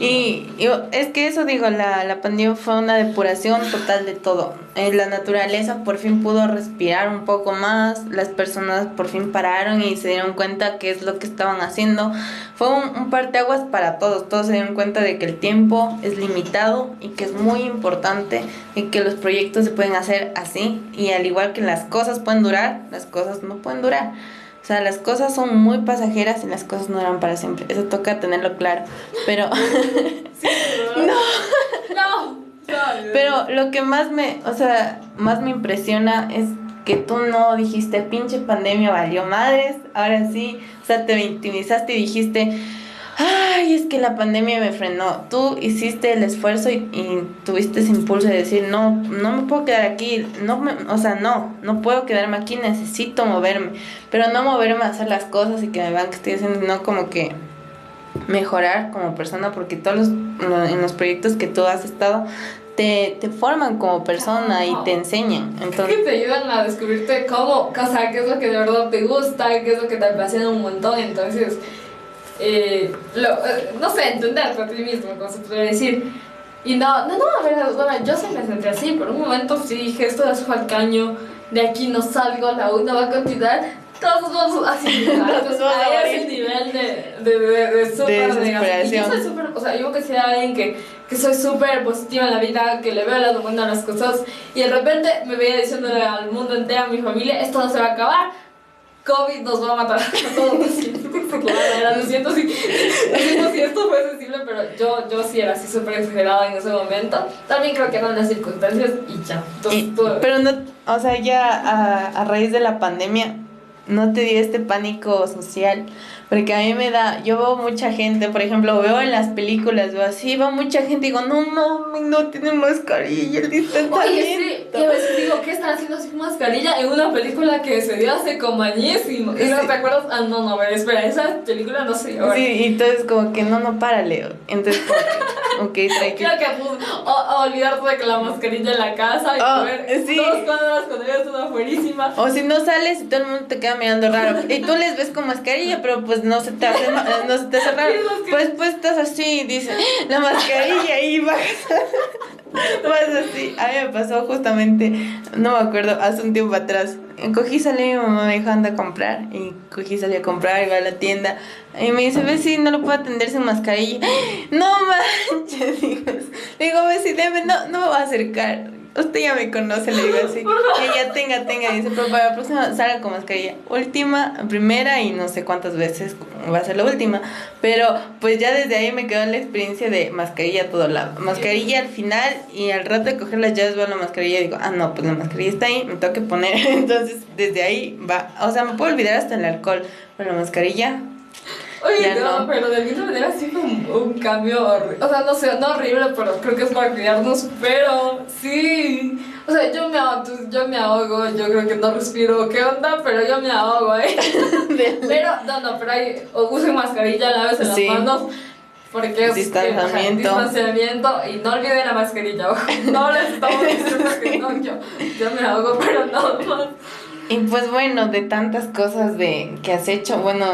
Y, es que eso digo, la, la pandemia fue una depuración total de todo. Eh, la naturaleza por fin pudo respirar un poco más, las personas por fin pararon y se dieron cuenta qué es lo que estaban haciendo. Fue un, un parteaguas para todos, todos se dieron cuenta de que el tiempo es limitado y que es muy importante y que los proyectos se pueden hacer así y al igual que las cosas pueden durar, las cosas no pueden durar. O sea, las cosas son muy pasajeras y las cosas no duran para siempre. Eso toca tenerlo claro. Pero... no. No. Pero lo que más me, o sea, más me impresiona es que tú no dijiste, pinche pandemia valió madres, ahora sí, o sea, te victimizaste y dijiste, ay, es que la pandemia me frenó. Tú hiciste el esfuerzo y, tuviste ese impulso de decir, no, no me puedo quedar aquí, no me, o sea, no, no puedo quedarme aquí, necesito moverme, pero no moverme a hacer las cosas y que me vean que estoy haciendo, no como que mejorar como persona, porque todos los, en los proyectos que tú has estado, te, te forman como persona y te enseñan. Entonces, que te ayudan a descubrirte cómo, o sea, qué es lo que de verdad te gusta, qué es lo que te apasiona un montón. Entonces, eh, lo, eh, no sé, entenderte a ti mismo, como se puede decir. Y no, no, no, a ver, bueno, yo sí me sentí así, por un momento sí dije, esto es al caño, de aquí no salgo, la U no va a continuar, todos vamos así, todos ahí es el nivel de, de, de, de súper de yo soy súper, o sea, yo que sea alguien que, que soy súper positiva en la vida, que le veo la buena a las cosas, y de repente me veía diciéndole al mundo entero, a mi familia, esto no se va a acabar, COVID nos va a matar a todos. Lo siento, lo siento si, si esto fue sensible, pero yo, yo sí era así súper exagerada en ese momento. También creo que eran las circunstancias y ya. pero no, o sea, ya a, a raíz de la pandemia, ¿no te dio este pánico social? Porque a mí me da, yo veo mucha gente, por ejemplo, veo en las películas, veo así, va mucha gente y digo, no mami, no tiene mascarilla, el. Oye, sí, y a veces digo, ¿qué están haciendo sin mascarilla en una película que se dio hace como añísimo? Y no te acuerdas, ah, no, no, espera, esa película no sé. Sí, y entonces como que no, no, párale. Entonces, ok, trae que... Creo que pues, o, olvidarte de que la mascarilla en la casa y oh, ver sí. dos cuadras cuando veas una fuerísima. O si no sales y todo el mundo te queda mirando raro. Y tú les ves con mascarilla, pero pues no se te hace, no se te hace raro. Pues, pues estás así y dices, la mascarilla y vas. vas así. A mí me pasó justamente, no me acuerdo, hace un tiempo atrás. Cogí, salí, mi mamá me dijo anda a comprar. Y cogí, salí a comprar, iba a la tienda. Y me dice, ve si no lo puedo atender sin mascarilla. No manches, digo, digo, ve si debe, no, no me va a acercar usted ya me conoce, le digo así. Que ya tenga, tenga. Dice, pero para la próxima salga con mascarilla. Última, primera y no sé cuántas veces va a ser la última. Pero pues ya desde ahí me quedó la experiencia de mascarilla a todo lado. Mascarilla al final y al rato de coger las llaves veo la mascarilla y digo, ah, no, pues la mascarilla está ahí, me tengo que poner. Entonces desde ahí va. O sea, me puedo olvidar hasta el alcohol. Pero la mascarilla Oye, no, pero de alguna manera sí fue un, un cambio horrible. O sea, no sé, no horrible, pero creo que es para cuidarnos, pero sí. O sea, yo me, yo me ahogo, yo creo que no respiro, ¿qué onda? Pero yo me ahogo, ¿eh? pero, no, no, pero hay, usen mascarilla, laves en las manos. Porque es distanciamiento. distanciamiento y no olviden la mascarilla. No les estamos diciendo que no, yo, yo me ahogo, pero no más. Y pues bueno, de tantas cosas de que has hecho, bueno,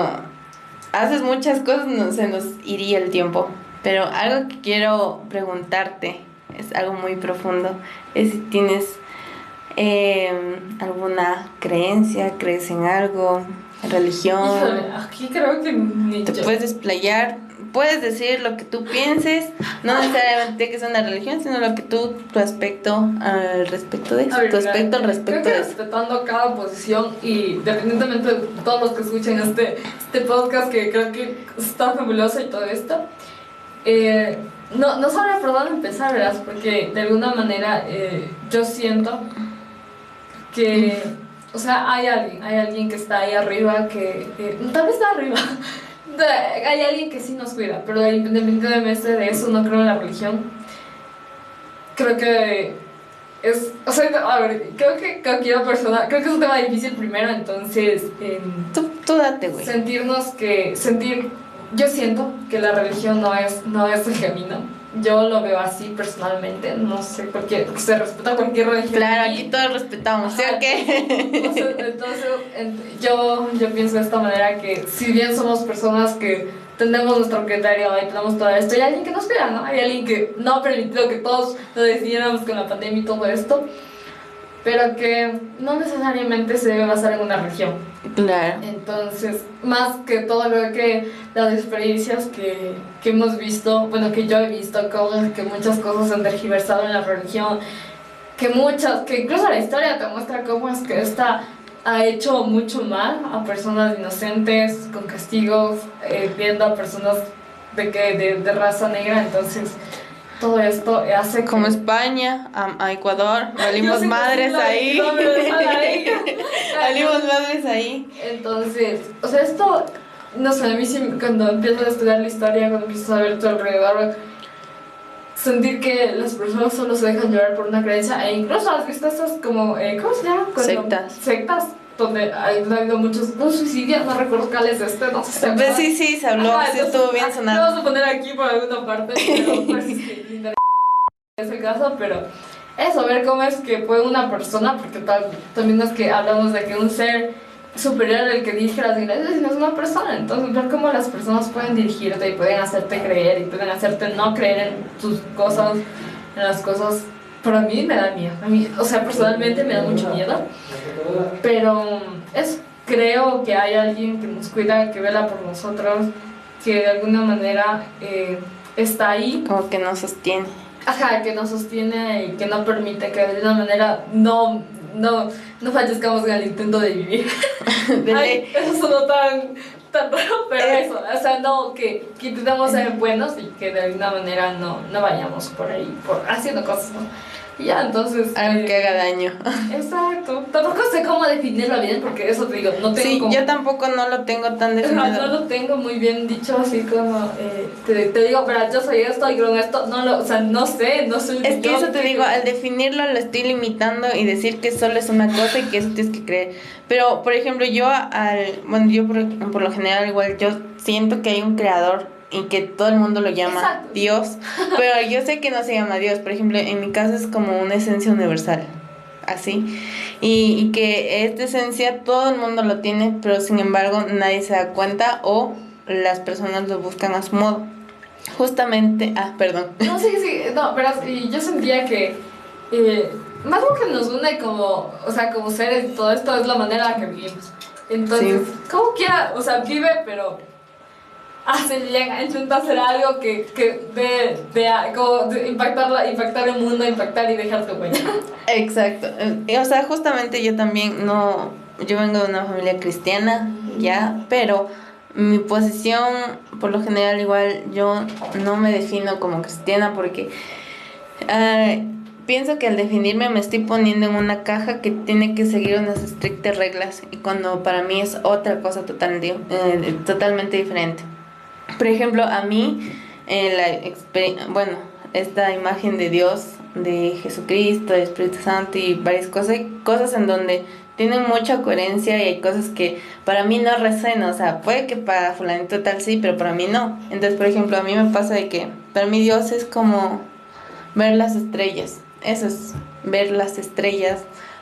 haces muchas cosas, no se nos iría el tiempo. Pero algo que quiero preguntarte, es algo muy profundo, es si tienes em, alguna creencia, crees en algo, religión. aquí creo que ni Te puedes desplayar, puedes decir lo que tú pienses, no necesariamente que sea una religión, sino lo que tú, tu aspecto al respecto de eso, tu aspecto al respecto de eso. Respetando cada posición y independientemente de todos los que escuchen este, este podcast, que creo que está fabuloso y todo esto, eh, no, no sabría por dónde empezar, ¿verdad? Porque de alguna manera eh, yo siento que, o sea, hay alguien, hay alguien que está ahí arriba, que, que tal vez está arriba, hay alguien que sí nos cuida, pero independientemente de eso, no creo en la religión. Creo que es, o sea, a ver, creo que cualquier persona, creo que es un tema difícil primero, entonces... tú, tú date, güey. Sentirnos que, sentir, yo siento que la religión no es, no es el camino. Yo lo veo así personalmente, no sé, porque se respeta cualquier religión. Claro, aquí todos respetamos, ¿sí o qué? Entonces, entonces yo, yo pienso de esta manera que si bien somos personas que tenemos nuestro criterio y tenemos todo esto. Hay alguien que nos cuida, ¿no? Hay alguien que no ha permitido que todos lo decidiéramos con la pandemia y todo esto, pero que no necesariamente se debe basar en una religión. Claro. Entonces, más que todo, creo que las experiencias que, que hemos visto, bueno, que yo he visto, como que muchas cosas han tergiversado en la religión, que muchas, que incluso la historia te muestra cómo es que esta ha hecho mucho mal a personas inocentes, con castigos, eh, viendo a personas de, que, de, de, raza negra, entonces todo esto hace Como España, a, Ecuador, valimos madres ahí. valimos madres ahí. Entonces, o sea, esto, no sé, a mí sí, cuando empiezo a estudiar la historia, cuando empiezo a ver todo alrededor, sentir que las personas solo se dejan llevar por una creencia e incluso has visto estas como, eh, ¿cómo se llama? sectas. Sectas donde hay, ha habido muchos suicidios, no recuerdo cuál es este, no sé si pues Sí, sí, se habló, sí estuvo bien sonado. Vamos a poner aquí por alguna parte, pero pues es el caso, pero eso, ver cómo es que puede una persona, porque tal, también es que hablamos de que un ser superior al que dirige las iglesias no es una persona. Entonces, ver cómo las personas pueden dirigirte y pueden hacerte creer y pueden hacerte no creer en tus cosas, en las cosas, para mí me da miedo. A mí, o sea, personalmente me da mucho miedo. Pero es, creo que hay alguien que nos cuida, que vela por nosotros, que de alguna manera eh, está ahí. Como que nos sostiene. Ajá, que nos sostiene y que no permite que de alguna manera no no, no fallezcamos en el intento de vivir. Ay, eso sonó tan, tan raro, pero eh. eso, o sea, no, que, que intentemos ser buenos y que de alguna manera no, no vayamos por ahí, por haciendo cosas, ¿no? Ya, entonces... Algo que haga daño. Exacto. Tampoco sé cómo definirlo bien, porque eso te digo, no tengo Sí, yo tampoco no lo tengo tan definido. No, no lo tengo muy bien dicho, así como... Eh, te, te, digo, pero yo soy esto y creo esto, no lo... O sea, no sé, no soy... Es que eso te digo, al definirlo lo estoy limitando y decir que solo es una cosa y que eso tienes que creer. Pero, por ejemplo, yo al... Bueno, yo por, por lo general igual, yo siento que hay un creador y que todo el mundo lo llama Dios, pero yo sé que no se llama Dios, por ejemplo, en mi caso es como una esencia universal, así, y, y, que esta esencia todo el mundo lo tiene, pero sin embargo nadie se da cuenta o las personas lo buscan a su modo. Justamente, ah, perdón. No, sí, sí, no, pero yo sentía que eh, más lo que nos une como, o sea, como seres, todo esto es la manera en la que vivimos. Entonces, como quiera, o sea, vive, pero hace llega, intenta hacer algo que, que de, de, como impactar, impactar el mundo, impactar y dejarte huella. Exacto. O sea, justamente yo también no, yo vengo de una familia cristiana, ya, pero mi posición, por lo general, igual yo no me defino como cristiana porque uh, pienso que al definirme me estoy poniendo en una caja que tiene que seguir unas estrictas reglas y cuando para mí es otra cosa total, eh, totalmente diferente. Por ejemplo, a mí, en la bueno, esta imagen de Dios, de Jesucristo, de Espíritu Santo y varias cosas, cosas en donde tienen mucha coherencia y hay cosas que para mí no resuenan, o sea, puede que para fulanito tal sí, pero para mí no. Entonces, por ejemplo, a mí me pasa de que para mí Dios es como ver las estrellas, eso es ver las estrellas,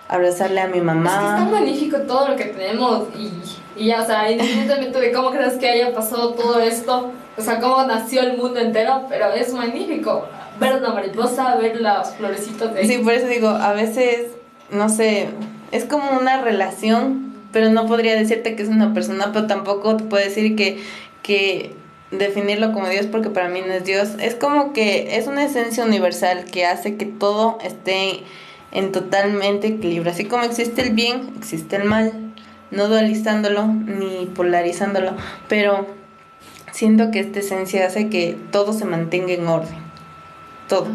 abrazarle a mi mamá. Es que está magnífico todo lo que tenemos y, y ya, o sea, independientemente de cómo crees que haya pasado todo esto, o sea, cómo nació el mundo entero, pero es magnífico. Ver una mariposa, ver las florecitas de... Sí, por eso digo, a veces, no sé, es como una relación, pero no podría decirte que es una persona, pero tampoco te puedo decir que, que definirlo como Dios porque para mí no es Dios. Es como que es una esencia universal que hace que todo esté en totalmente equilibrio. Así como existe el bien, existe el mal, no dualizándolo ni polarizándolo, pero siento que esta esencia hace que todo se mantenga en orden. Todo.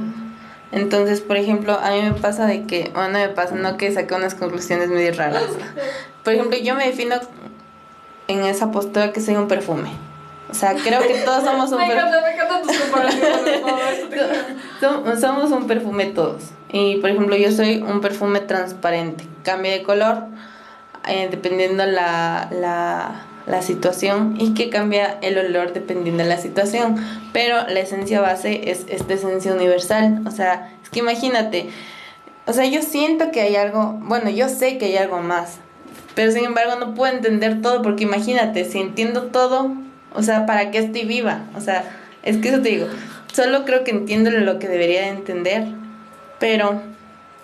Entonces, por ejemplo, a mí me pasa de que, bueno, no me pasa, no que saque unas conclusiones muy raras. Por ejemplo, yo me defino en esa postura que soy un perfume. O sea, creo que todos somos un perfume. me encantan tus comparaciones. somos un perfume todos. Y por ejemplo, yo soy un perfume transparente, cambia de color eh, dependiendo la, la, la situación y que cambia el olor dependiendo de la situación. Pero la esencia base es esta esencia universal. O sea, es que imagínate, o sea, yo siento que hay algo, bueno, yo sé que hay algo más, pero sin embargo no puedo entender todo porque imagínate, si entiendo todo, o sea, ¿para qué estoy viva? O sea, es que eso te digo, solo creo que entiendo lo que debería entender, pero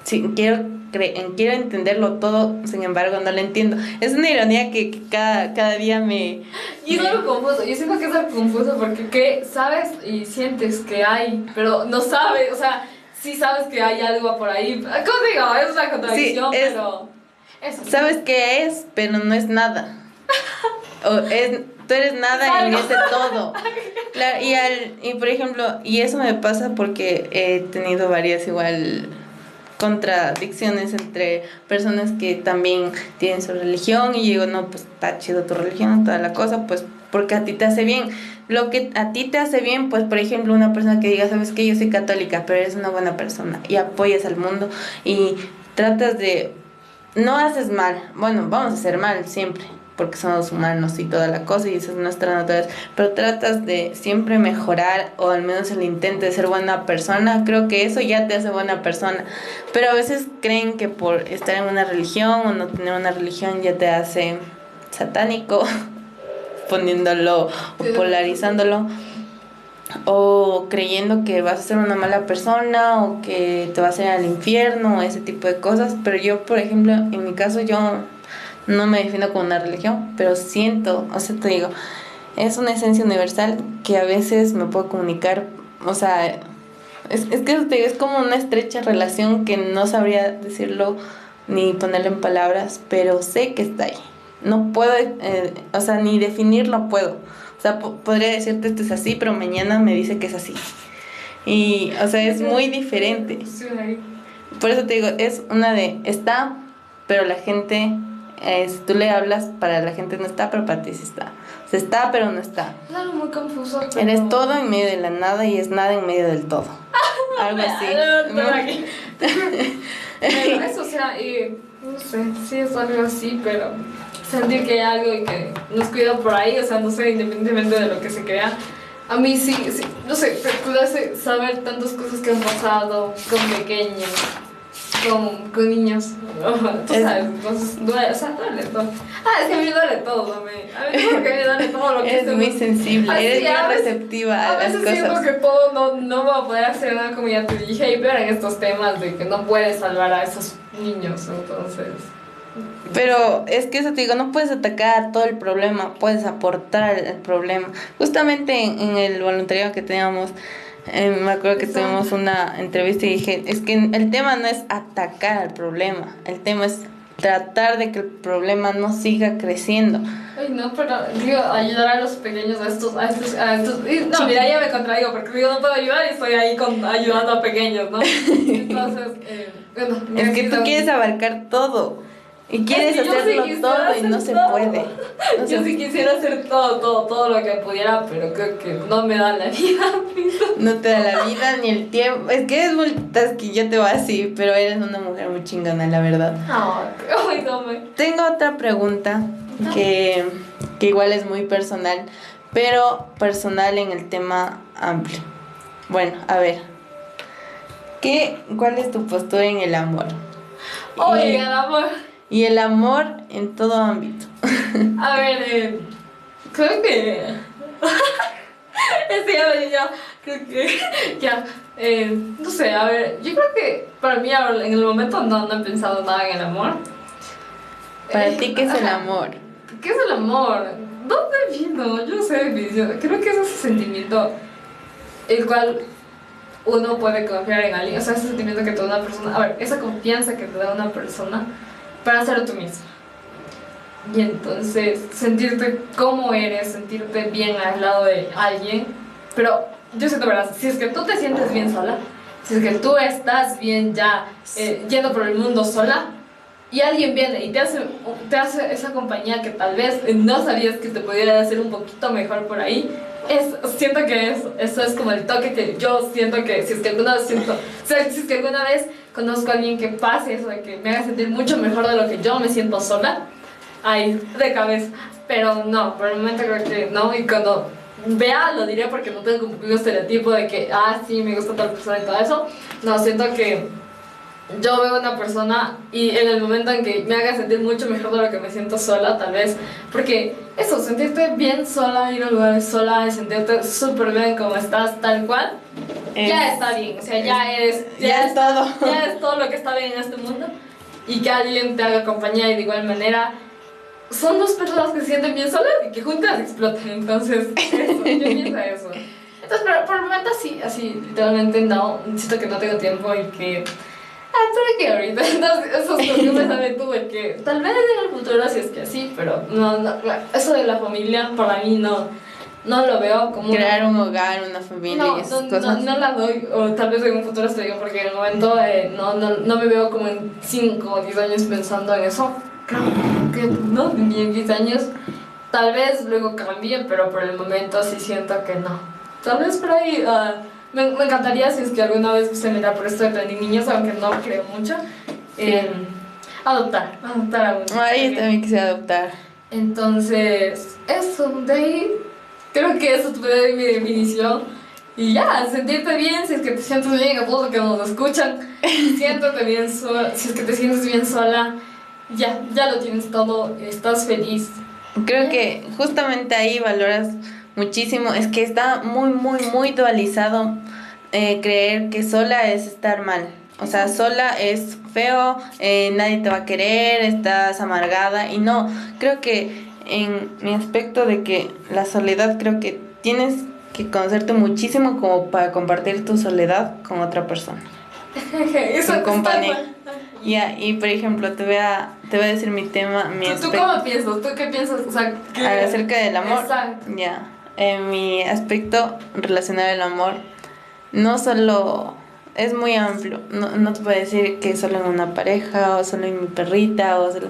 si quiero, quiero entenderlo todo, sin embargo no lo entiendo. Es una ironía que, cada, cada día me... Y es algo confuso, yo siento que es algo confuso porque ¿qué sabes y sientes que hay, pero no sabes, o sea, sí sabes que hay algo por ahí. ¿Cómo digo? Es una contradicción, pero... Sabes qué es, pero no es nada. o es, tú eres nada y ese todo. y, al, y por ejemplo, y eso me pasa porque he tenido varias igual contradicciones entre personas que también tienen su religión y digo, no, pues está chido tu religión, toda la cosa, pues porque a ti te hace bien. Lo que a ti te hace bien, pues por ejemplo, una persona que diga, sabes que yo soy católica, pero eres una buena persona y apoyas al mundo y tratas de no haces mal. Bueno, vamos a hacer mal siempre, porque somos humanos y toda la cosa, y eso es nuestra naturaleza. Pero tratas de siempre mejorar, o al menos el intento de ser buena persona. Creo que eso ya te hace buena persona. Pero a veces creen que por estar en una religión o no tener una religión ya te hace satánico, poniéndolo o polarizándolo o creyendo que vas a ser una mala persona o que te vas a ir al infierno ese tipo de cosas. Pero yo, por ejemplo, en mi caso, yo no me defino como una religión, pero siento, o sea, te digo, es una esencia universal que a veces me puedo comunicar, o sea, es, es que te digo, es como una estrecha relación que no sabría decirlo ni ponerlo en palabras, pero sé que está ahí. No puedo, eh, o sea, ni definirlo puedo sea, podría decirte esto es así, pero mañana me dice que es así. Y, o sea, es muy diferente. Por eso te digo, es una de está, pero la gente, es, tú le hablas, para la gente no está, pero para ti sí está. O sea, está, pero no está. Claro, muy confuso. Eres todo en medio de la nada y es nada en medio del todo. Algo así. pero eso, o sea, y, no sé, sí es algo así, pero sentir que hay algo y que nos cuida por ahí, o sea, no sé, independientemente de lo que se crea. A mí sí, sí no sé, te saber tantas cosas que han pasado con pequeños, con, con niños, tú sabes, entonces duele, o sea, duele todo. Ah, es que a mí duele todo, a mí, a mí que me duele todo lo que Es muy sensible, eres muy receptiva a, a veces siento que todo no, no va a poder hacer nada como ya te dije, y peor en estos temas de que no puedes salvar a esos niños, entonces... Pero es que eso te digo, no puedes atacar todo el problema, puedes aportar el problema. Justamente en, el voluntariado que teníamos, eh, me acuerdo que tuvimos una entrevista y dije, es que el tema no es atacar al problema, el tema es tratar de que el problema no siga creciendo. Ay, no, pero digo, ayudar a los pequeños, a estos, a estos, a estos no, mira, ya me contradigo, porque digo, no puedo ayudar y estoy ahí con, ayudando a pequeños, ¿no? Entonces, eh, bueno. Es que tú quieres abarcar todo. Y quieres hacerlo todo y no se puede. yo sí quisiera hacer todo, todo, todo lo que pudiera, pero creo que no me da la vida. no te da la vida ni el tiempo. Es que es muy que yo te voy así, pero eres una mujer muy chingona, la verdad. Ay, no me... Tengo otra pregunta que, que igual es muy personal, pero personal en el tema amplio. Bueno, a ver. ¿Qué, ¿Cuál es tu postura en el amor? Oye, el amor y el amor en todo ámbito. A ver, eh, creo que... este ya, ya, creo que ya, eh, no sé, a ver, yo creo que para mí en el momento no, no he pensado nada en el amor. ¿Para ti qué es el amor? ¿Qué es el amor? ¿Dónde vino? Yo no sé, creo que es ese sentimiento el cual uno puede confiar en alguien, o sea, ese sentimiento que te da una persona, a ver, esa confianza que te da una persona para ser tú mismo. Y entonces sentirte como eres, sentirte bien al lado de alguien. Pero yo siento, ¿verdad? Si es que tú te sientes bien sola, si es que tú estás bien ya eh, yendo por el mundo sola, y alguien viene y te hace, te hace esa compañía que tal vez no sabías que te pudiera hacer un poquito mejor por ahí, es, siento que es, eso es como el toque que yo siento que si es que alguna vez siento, o sea, si es que alguna vez conozco a alguien que pase eso, de que me haga sentir mucho mejor de lo que yo me siento sola, ahí, de cabeza. Pero no, por el momento creo que no, y cuando vea lo diré porque no tengo un estereotipo de que, ah, sí, me gusta tal persona y todo eso. No, siento que yo veo una persona y en el momento en que me haga sentir mucho mejor de lo que me siento sola, tal vez, porque eso, sentirte bien sola, ir a lugares sola, sentirte súper bien como estás, tal cual, ya está bien, o sea, ya es, ya, es todo. Ya es todo lo que está bien en este mundo y que alguien te haga compañía y de igual manera son dos personas que se sienten bien solas y que juntas explotan, entonces eso, yo pienso eso. Entonces, pero por el momento así, así, literalmente no, siento que no tengo tiempo y que Ah, pero que ahorita, esos costumbres también tuve que, tal vez en el futuro si es que sí, pero no, no, eso de la familia para mí no, no lo veo como... Crear un hogar, una familia no, y esas no, cosas. No, la doy, o tal vez en un futuro estoy porque en el momento eh, no, no, no me veo como en 5 o 10 años pensando en eso. Creo que no, ni en 10 años. Tal vez luego cambie, pero por el momento sí siento que no. Tal vez por ahí... Uh, me, me, encantaría si es que alguna vez se me da por esto de tener niños, aunque no creo mucho. Eh, adoptar, adoptar a uno. Ay, yo también quisiera adoptar. Entonces, eso, de ahí, creo que eso puede ser mi definición. Y ya, sentirte bien, si es que te sientes bien, a todos los que nos escuchan, siéntate bien sola, si es que te sientes bien sola, ya, ya lo tienes todo, estás feliz. Creo que justamente ahí valoras muchísimo. Es que está muy, muy, muy dualizado eh, creer que sola es estar mal. O sea, sola es feo, eh, nadie te va a querer, estás amargada. Y no, creo que en mi aspecto de que la soledad, creo que tienes que conocerte muchísimo como para compartir tu soledad con otra persera. Eso compañía. Ya, y por ejemplo, te voy a, te voy a decir mi tema. Mi ¿Tú, ¿Tú, cómo piensas? ¿Tú qué piensas? O sea, Acerca del amor. Exacto. Ya en mi aspecto relacionado al amor, no solo es muy amplio, no, no te puedo decir que solo en una pareja o solo en mi perrita o solo...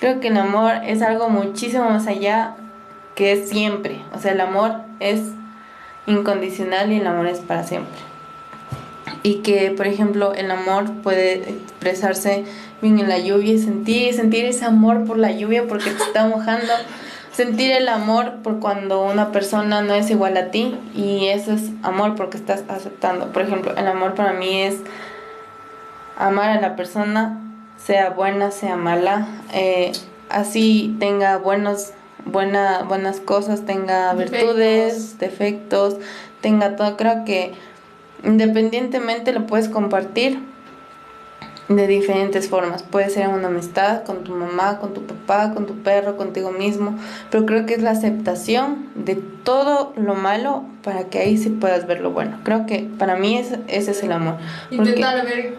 Creo que el amor es algo muchísimo más allá que es siempre, o sea, el amor es incondicional y el amor es para siempre. Y que, por ejemplo, el amor puede expresarse bien en la lluvia y sentir, sentir ese amor por la lluvia porque te está mojando sentir el amor por cuando una persona no es igual a ti y eso es amor porque estás aceptando. Por ejemplo, el amor para mí es amar a la persona, sea buena, sea mala, eh, así tenga buenos, buena, buenas cosas, tenga virtudes, defectos, tenga todo. Creo que independientemente lo puedes compartir de diferentes formas. Puede ser una amistad con tu mamá, con tu papá, con tu perro, contigo mismo, pero creo que es la aceptación de todo lo malo para que ahí sí puedas ver lo bueno. Creo que para mí ese, ese es el amor. Intentar ver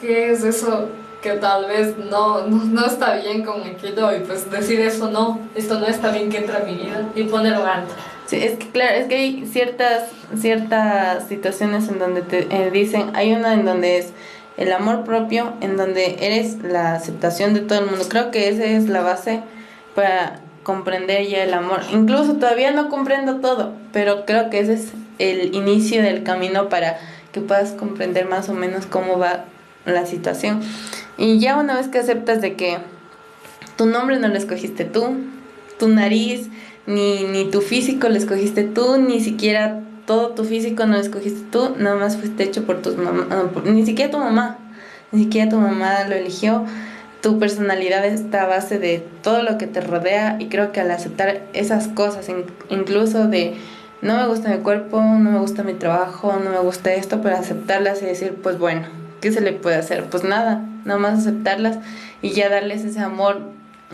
qué es eso que tal vez no, no, está bien con aquello y pues decir eso no, esto no está bien que entra en mi vida y ponerlo alto. Sí, es que claro, es que hay ciertas, ciertas situaciones en donde te eh, dicen, hay una en donde es el amor propio en donde eres la aceptación de todo el mundo. Creo que esa es la base para comprender ya el amor. Incluso todavía no comprendo todo, pero creo que ese es el inicio del camino para que puedas comprender más o menos cómo va la situación. Y ya una vez que aceptas de que tu nombre no lo escogiste tú, tu nariz, ni, ni tu físico lo escogiste tú, ni siquiera todo tu físico no lo escogiste tú, nada más fuiste hecho por tus mamás, ni siquiera tu mamá, ni siquiera tu mamá lo eligió. Tu personalidad está a base de todo lo que te rodea y creo que al aceptar esas cosas, incluso de no me gusta mi cuerpo, no me gusta mi trabajo, no me gusta esto, pero aceptarlas y decir, pues bueno, ¿qué se le puede hacer? Pues nada, nada más aceptarlas y ya darles ese amor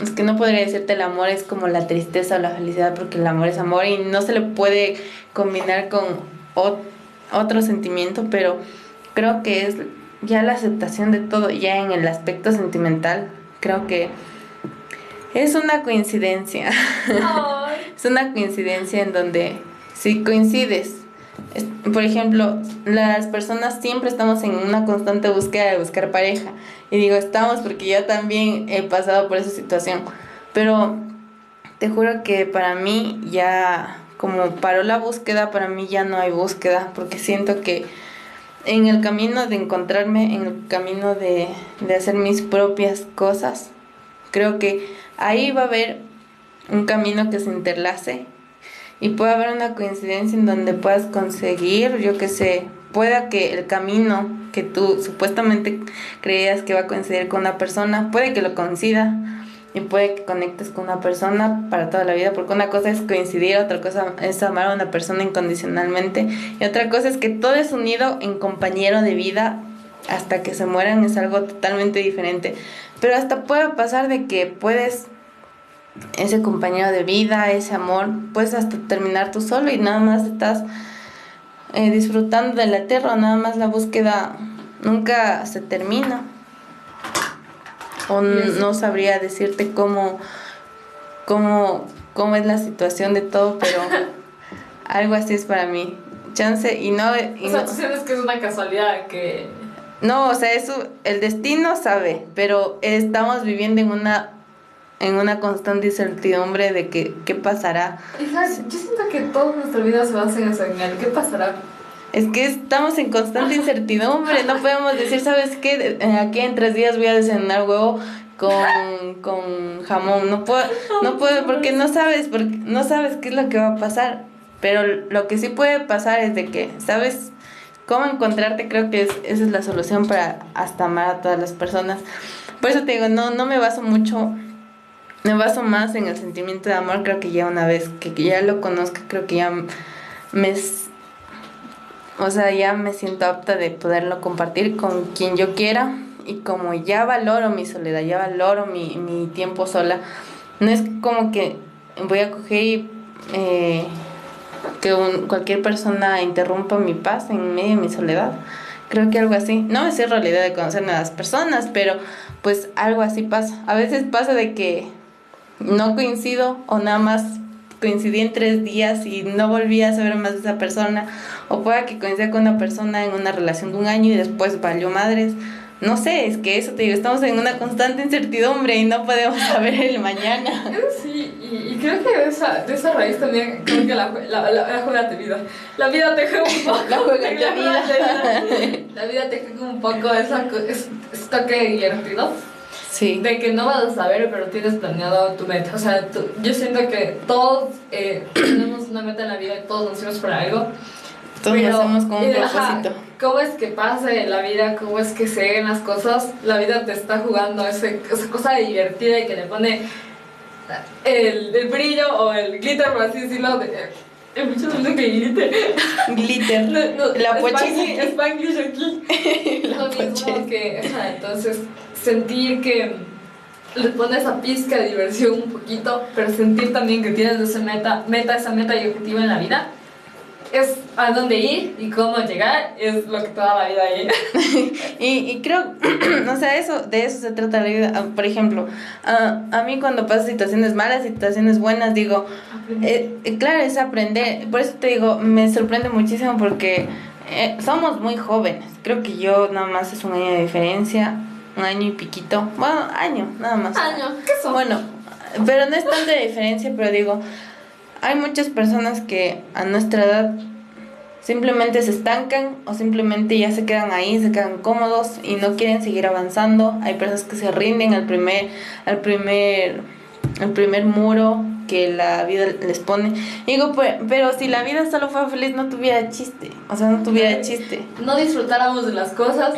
es que no podría decirte el amor es como la tristeza o la felicidad porque el amor es amor y no se le puede combinar con otro sentimiento, pero creo que es ya la aceptación de todo, ya en el aspecto sentimental, creo que es una coincidencia. es una coincidencia en donde si coincides, por ejemplo, las personas siempre estamos en una constante búsqueda de buscar pareja. Y digo, estamos porque yo también he pasado por esa situación. Pero te juro que para mí ya como paró la búsqueda, para mí ya no hay búsqueda, porque siento que en el camino de encontrarme, en el camino de, de hacer mis propias cosas, creo que ahí va a haber un camino que se interlace y puede haber una coincidencia en donde puedas conseguir, yo que sé, pueda que el camino que tú supuestamente creías que va a coincidir con una persona, puede que lo coincida y puede que conectes con una persona para toda la vida, porque una cosa es coincidir, otra cosa es amar a una persona incondicionalmente y otra cosa es que todo es unido en compañero de vida hasta que se mueran, es algo totalmente diferente. Pero hasta puede pasar de que puedes ese compañero de vida, ese amor, puedes hasta terminar tú solo y nada más estás eh, disfrutando de la tierra, nada más la búsqueda nunca se termina. O no sabría decirte cómo, cómo, cómo es la situación de todo, pero algo así es para mí. Chance y no... Y o sea, tú sabes que es una casualidad que... No, o sea, eso, el destino sabe, pero estamos viviendo en una en una constante incertidumbre de que, qué pasará. yo siento que toda nuestra vida se basa en eso, en el qué pasará. Es que estamos en constante incertidumbre, no podemos decir, ¿sabes qué? Aquí en tres días voy a desayunar huevo con, con jamón. No puedo, no puedo, porque no sabes, porque no sabes qué es lo que va a pasar. Pero lo que sí puede pasar es de que, ¿sabes? Cómo encontrarte, creo que es, esa es la solución para hasta amar a todas las personas. Por eso te digo, no, no me baso mucho me baso más en el sentimiento de amor, creo que ya una vez que, ya lo conozca, creo que ya me... O sea, ya me siento apta de poderlo compartir con quien yo quiera y como ya valoro mi soledad, ya valoro mi, mi tiempo sola, no es como que voy a coger y eh, que cualquier persona interrumpa mi paz en medio de mi soledad. Creo que algo así. No la idea de conocer nuevas personas, pero pues algo así pasa. A veces pasa de que no coincido o nada más coincidí en tres días y no volví a saber más de esa persona, o pueda que coincida con una persona en una relación de un año y después valió madres. No sé, es que eso te digo, estamos en una constante incertidumbre y no podemos saber el mañana. Sí, y, creo que de esa, de esa raíz también, creo que la, la, la, juega te vida. La vida te juega un poco. La juega te vida. La vida te juega un poco esa, es, es toque divertido Sí. De que no vas a saber, pero tienes planeado tu meta. O sea, yo siento que todos eh, tenemos una meta en la vida y todos nos hacemos por algo. Todos pero, hacemos con un propósito. ¿Cómo es que pase la vida? ¿Cómo es que se den las cosas? La vida te está jugando ese, esa cosa divertida y que le pone el, el brillo o el glitter, por así decirlo. De, hay muchos que glitter. Glitter. la poche. Spanglish aquí. mismo que, entonces sentir que le pones esa pizca de diversión un poquito, pero sentir también que tienes esa meta, meta, esa meta y objetivo en la vida, es a dónde ir y cómo llegar, es lo que toda la vida hay. y, y creo, o sea, eso, de eso se trata la vida. Ah, por ejemplo, uh, a mí cuando paso situaciones malas, situaciones buenas, digo, eh, claro, es aprender. Por eso te digo, me sorprende muchísimo porque eh, somos muy jóvenes. Creo que yo nada más es un año de diferencia un año y piquito. Bueno, año, nada más. Año, ¿qué son? Bueno, pero no es tanta diferencia, pero digo, hay muchas personas que a nuestra edad simplemente se estancan o simplemente ya se quedan ahí, se quedan cómodos y no quieren seguir avanzando. Hay personas que se rinden al primer, al primer, al primer muro que la vida les pone. digo, pues, pero si la vida solo fue feliz, no tuviera chiste. O sea, no tuviera chiste. No disfrutáramos de las cosas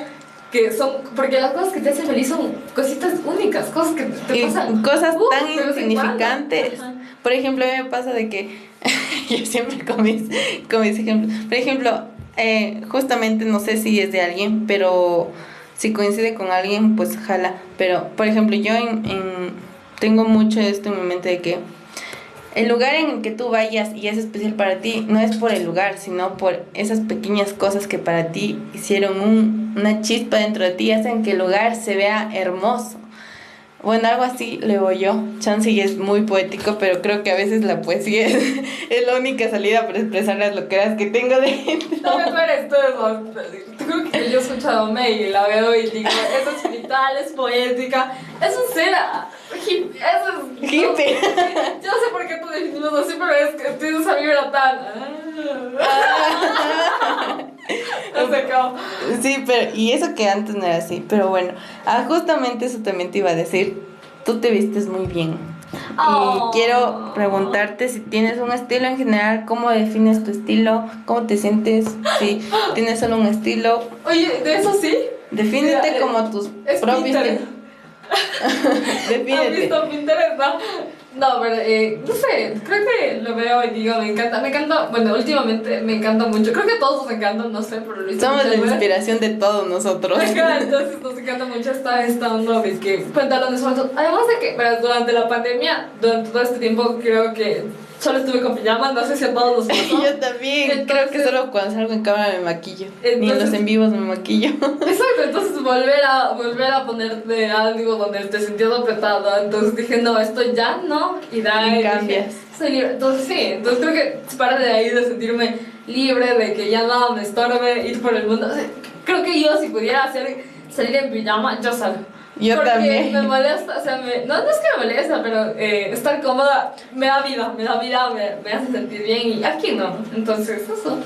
que son, porque las cosas que te hacen feliz son cositas únicas, cosas que te pasan. Cosas tan insignificantes. Por ejemplo, a mí me pasa de que, yo siempre con mis, con mis ejemplos, por ejemplo, eh, justamente no sé si es de alguien, pero si coincide con alguien, pues jala. Pero, por ejemplo, yo en, en, tengo mucho esto en mi mente de que el lugar en el que tú vayas y es especial para ti no es por el lugar, sino por esas pequeñas cosas que para ti hicieron un, una chispa dentro de ti, hacen que el lugar se vea hermoso. Bueno, algo así leo yo. Chance es muy poético, pero creo que a veces la poesía es, la única salida para expresar las loqueras que tengo dentro. No me pares Creo que yo he escuchado a May y la veo y digo, es espiritual, es poética. Eso será. hippie, eso es... Hippie. Yo no sé por qué tú definimos así, pero es que tienes esa vibra tan... Sí, pero, y eso que antes no era así, pero bueno, ah, justamente eso también te iba a decir, tú te vistes muy bien. Y oh. quiero preguntarte si tienes un estilo en general, cómo defines tu estilo, cómo te sientes, si tienes solo un estilo. Oye, de eso sí. Defínete como tus propios. Defínete. ¿Has visto Pinterest? No, no pero eh, no sé, creo que lo veo y digo, me encanta, me encanta, bueno, últimamente me encanta mucho, creo que a todos nos encantan, no sé, pero lo Somos la inspiración de todos nosotros. entonces nos encanta mucho esta, esta onda de que pantalones sueltos, además de que, pero durante la pandemia, durante todo este tiempo creo que solo estuve con pijamas, no sé si a todos los pasó. Yo también, creo que solo cuando salgo en cámara me maquillo. Ni en los en vivos me maquillo. Exacto, entonces volver a, volver a ponerte algo donde te sentías apretada. Entonces dije, no, esto ya no. Y da y cambias. soy libre. Entonces sí, entonces creo que para de ahí de sentirme libre, de que ya nada me estorbe ir por el mundo. creo que yo si pudiera hacer salir en pijama, yo salgo. Yo porque también. me molesta, o sea, me, no, no es que me molesta, pero eh, estar cómoda me da vida, me da vida, me, me, hace sentir bien y aquí no. Entonces, eso.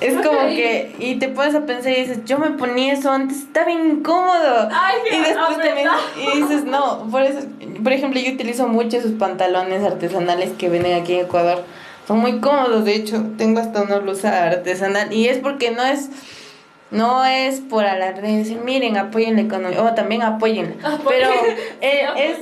Es como que, y te pones a pensar y dices, yo me ponía eso antes, está bien incómodo. Ay, y después también, y dices, no, por eso, por ejemplo, yo utilizo mucho esos pantalones artesanales que venden aquí en Ecuador. Son muy cómodos, de hecho, tengo hasta una blusa artesanal y es porque no es no es por alarde decir, miren, apoyen la economía, o también apoyen. Pero eh, es,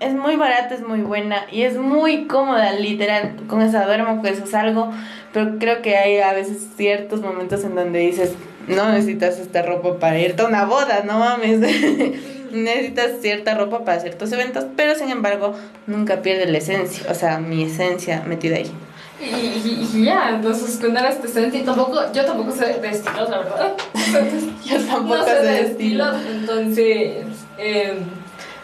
es muy barata, es muy buena y es muy cómoda, literal. Con esa duermo, con eso salgo. Pero creo que hay a veces ciertos momentos en donde dices, no necesitas esta ropa para irte a una boda, no mames. necesitas cierta ropa para ciertos eventos, pero sin embargo nunca pierde la esencia, o sea, mi esencia metida ahí. Y, ya, entonces cuando era este y tampoco, yo tampoco sé de estilos, la verdad. yo tampoco no sé, de estilos. Entonces, eh,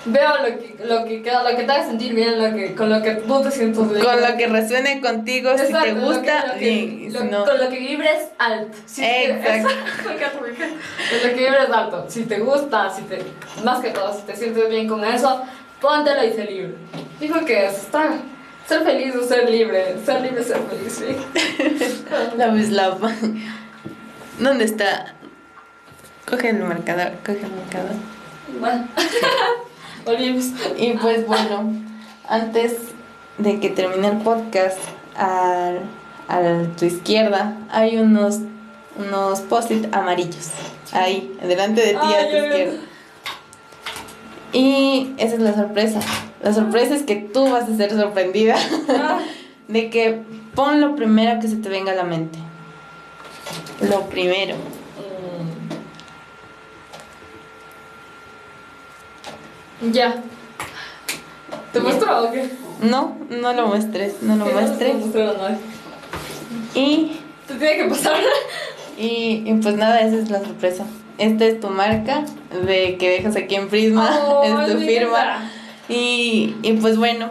veo lo que, lo que, lo que te hace sentir bien, lo que, con lo que tú te sientes bien. Con lo que resuene contigo, si te gusta, bien. Con lo que vibres alto. Si Exacto. con lo que vibres alto. Si te gusta, si te, más que todo, si te sientes bien con eso, póntelo y sé libre. Dijo que está ser feliz o ser libre. Ser libre, ser feliz, sí. love is love. ¿Dónde está? Coge el marcador, coge el marcador. Bueno, volvimos. Y pues bueno, antes de que termine el podcast, a, a tu izquierda hay unos, unos post-it amarillos. Ahí, delante de ti, a tu izquierda. Y esa es la sorpresa. La sorpresa es que tú vas a ser sorprendida ah. de que pon lo primero que se te venga a la mente. Lo primero. Mm. Ya. ¿Te muestro o qué? No, no lo muestres, no lo muestres. Y. Te tiene que pasar. Y, y pues nada, esa es la sorpresa esta es tu marca de que dejas aquí en Prisma, oh, es tu firma. Y, y, pues bueno,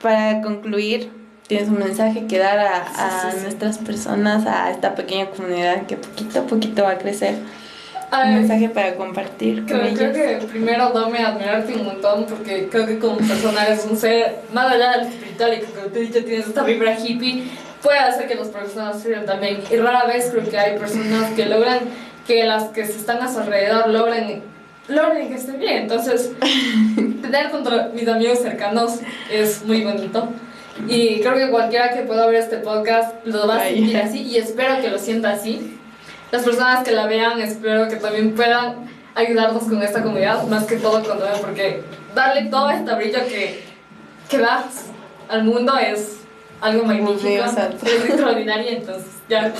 para concluir, tienes un mensaje que dar a, a nuestras personas, a esta pequeña comunidad que poquito a poquito va a crecer. un mensaje para compartir. Creo, creo que primero dame admirarte un montón porque creo que como persona eres un ser más allá del espiritual y que como te he dicho tienes esta vibra hippie puede hacer que las personas sirvan también y rara vez creo que hay personas que logran que las que están a su alrededor logren, logren que estén bien. Entonces, tener contra mis amigos cercanos es muy bonito. Y creo que cualquiera que pueda ver este podcast lo va a sentir así y espero que lo sienta así. Las personas que la vean espero que también puedan ayudarnos con esta comunidad, más que todo con porque darle todo este brillo que, que das al mundo es algo magnífico, es extraordinario, entonces ya,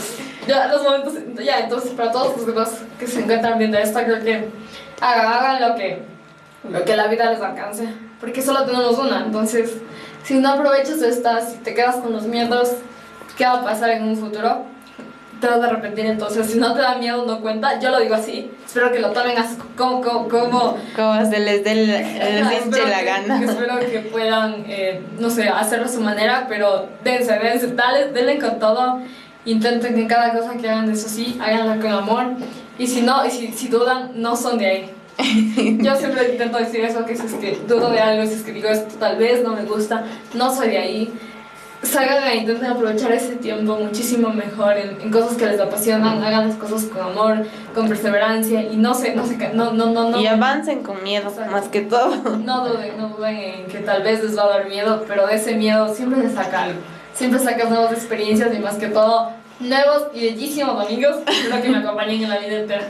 ya los momentos, ya, entonces para todos los demás que se encuentran viendo esto, creo que hagan, lo que, lo que la vida les alcance, porque solo tenemos una, entonces si no aprovechas esta, si te quedas con los miedos, ¿qué va a pasar en un futuro? Te vas a arrepentir entonces. Si no te da miedo, no cuenta. Yo lo digo así. Espero que lo tomen así como... Como, como, como se les dé la gana. espero que puedan, eh, no sé, hacerlo a su manera, pero dense, dense, dale, denle con todo. Intenten que cada cosa que hagan, eso sí, háganla con amor. Y si no, y si, si dudan, no son de ahí. Yo siempre intento decir eso, que si es que dudo de algo, si es que digo esto tal vez no me gusta, no soy de ahí. Salgan e intenten aprovechar ese tiempo muchísimo mejor en, en, cosas que les apasionan, hagan las cosas con amor, con perseverancia y no se, no se, no, no, no, no. Y avancen con miedo, más que todo. No duden, no duden en que tal vez les va a dar miedo, pero de ese miedo siempre se saca algo. Siempre sacas nuevas experiencias y más que todo nuevos y bellísimos amigos. Espero que me acompañen en la vida entera.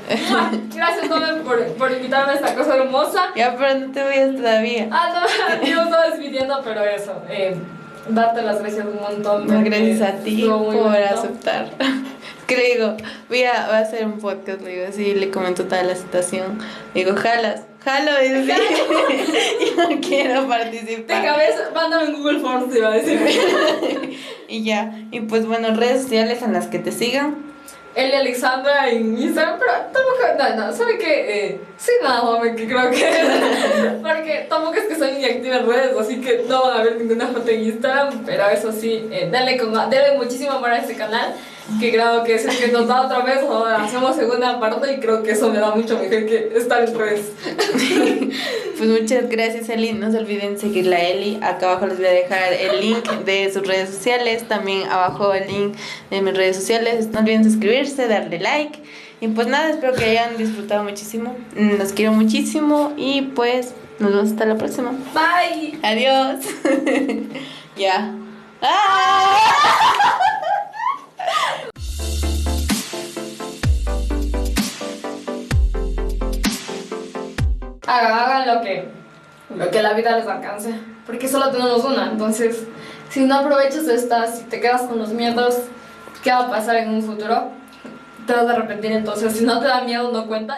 Gracias, Tome, por, por invitarme a esta cosa hermosa. Ya, pero no te vayas todavía. Ah, no, yo estaba despidiendo, pero eso. Eh, darte las gracias un montón. gracias a ti por aceptar. Que le digo, voy a, voy a hacer un podcast, le digo así, le comento toda la situación. Le digo, jalas, jalo, y dice, yo no quiero participar. De cabeza, mándame en Google Forms, iba a decir. y ya, y pues bueno, redes sociales en las que te sigan. Él y Alexandra en Instagram, pero tampoco, no, no, ¿sabe qué? Eh, sí, nada, que creo que. porque tampoco es que soy muy activa en redes, así que no van a ver ninguna foto en Instagram, pero eso sí, eh, denle, con, denle muchísimo amor a este canal que creo que es el que nos da otra vez, hacemos segunda parte y creo que eso me da mucho mejor que estar en redes. pues muchas gracias Eli, no se olviden seguirla a Eli, acá abajo les voy a dejar el link de sus redes sociales, también abajo el link de mis redes sociales, no olviden suscribirse, darle like y pues nada, espero que hayan disfrutado muchísimo, los quiero muchísimo y pues nos vemos hasta la próxima. Bye. Adiós. ya. ¡Ah! Hagan, lo que, lo que la vida les alcance, porque solo tenemos una, entonces si no aprovechas estas, si te quedas con los miedos, ¿qué va a pasar en un futuro? Te vas a arrepentir, entonces si no te da miedo, no cuenta.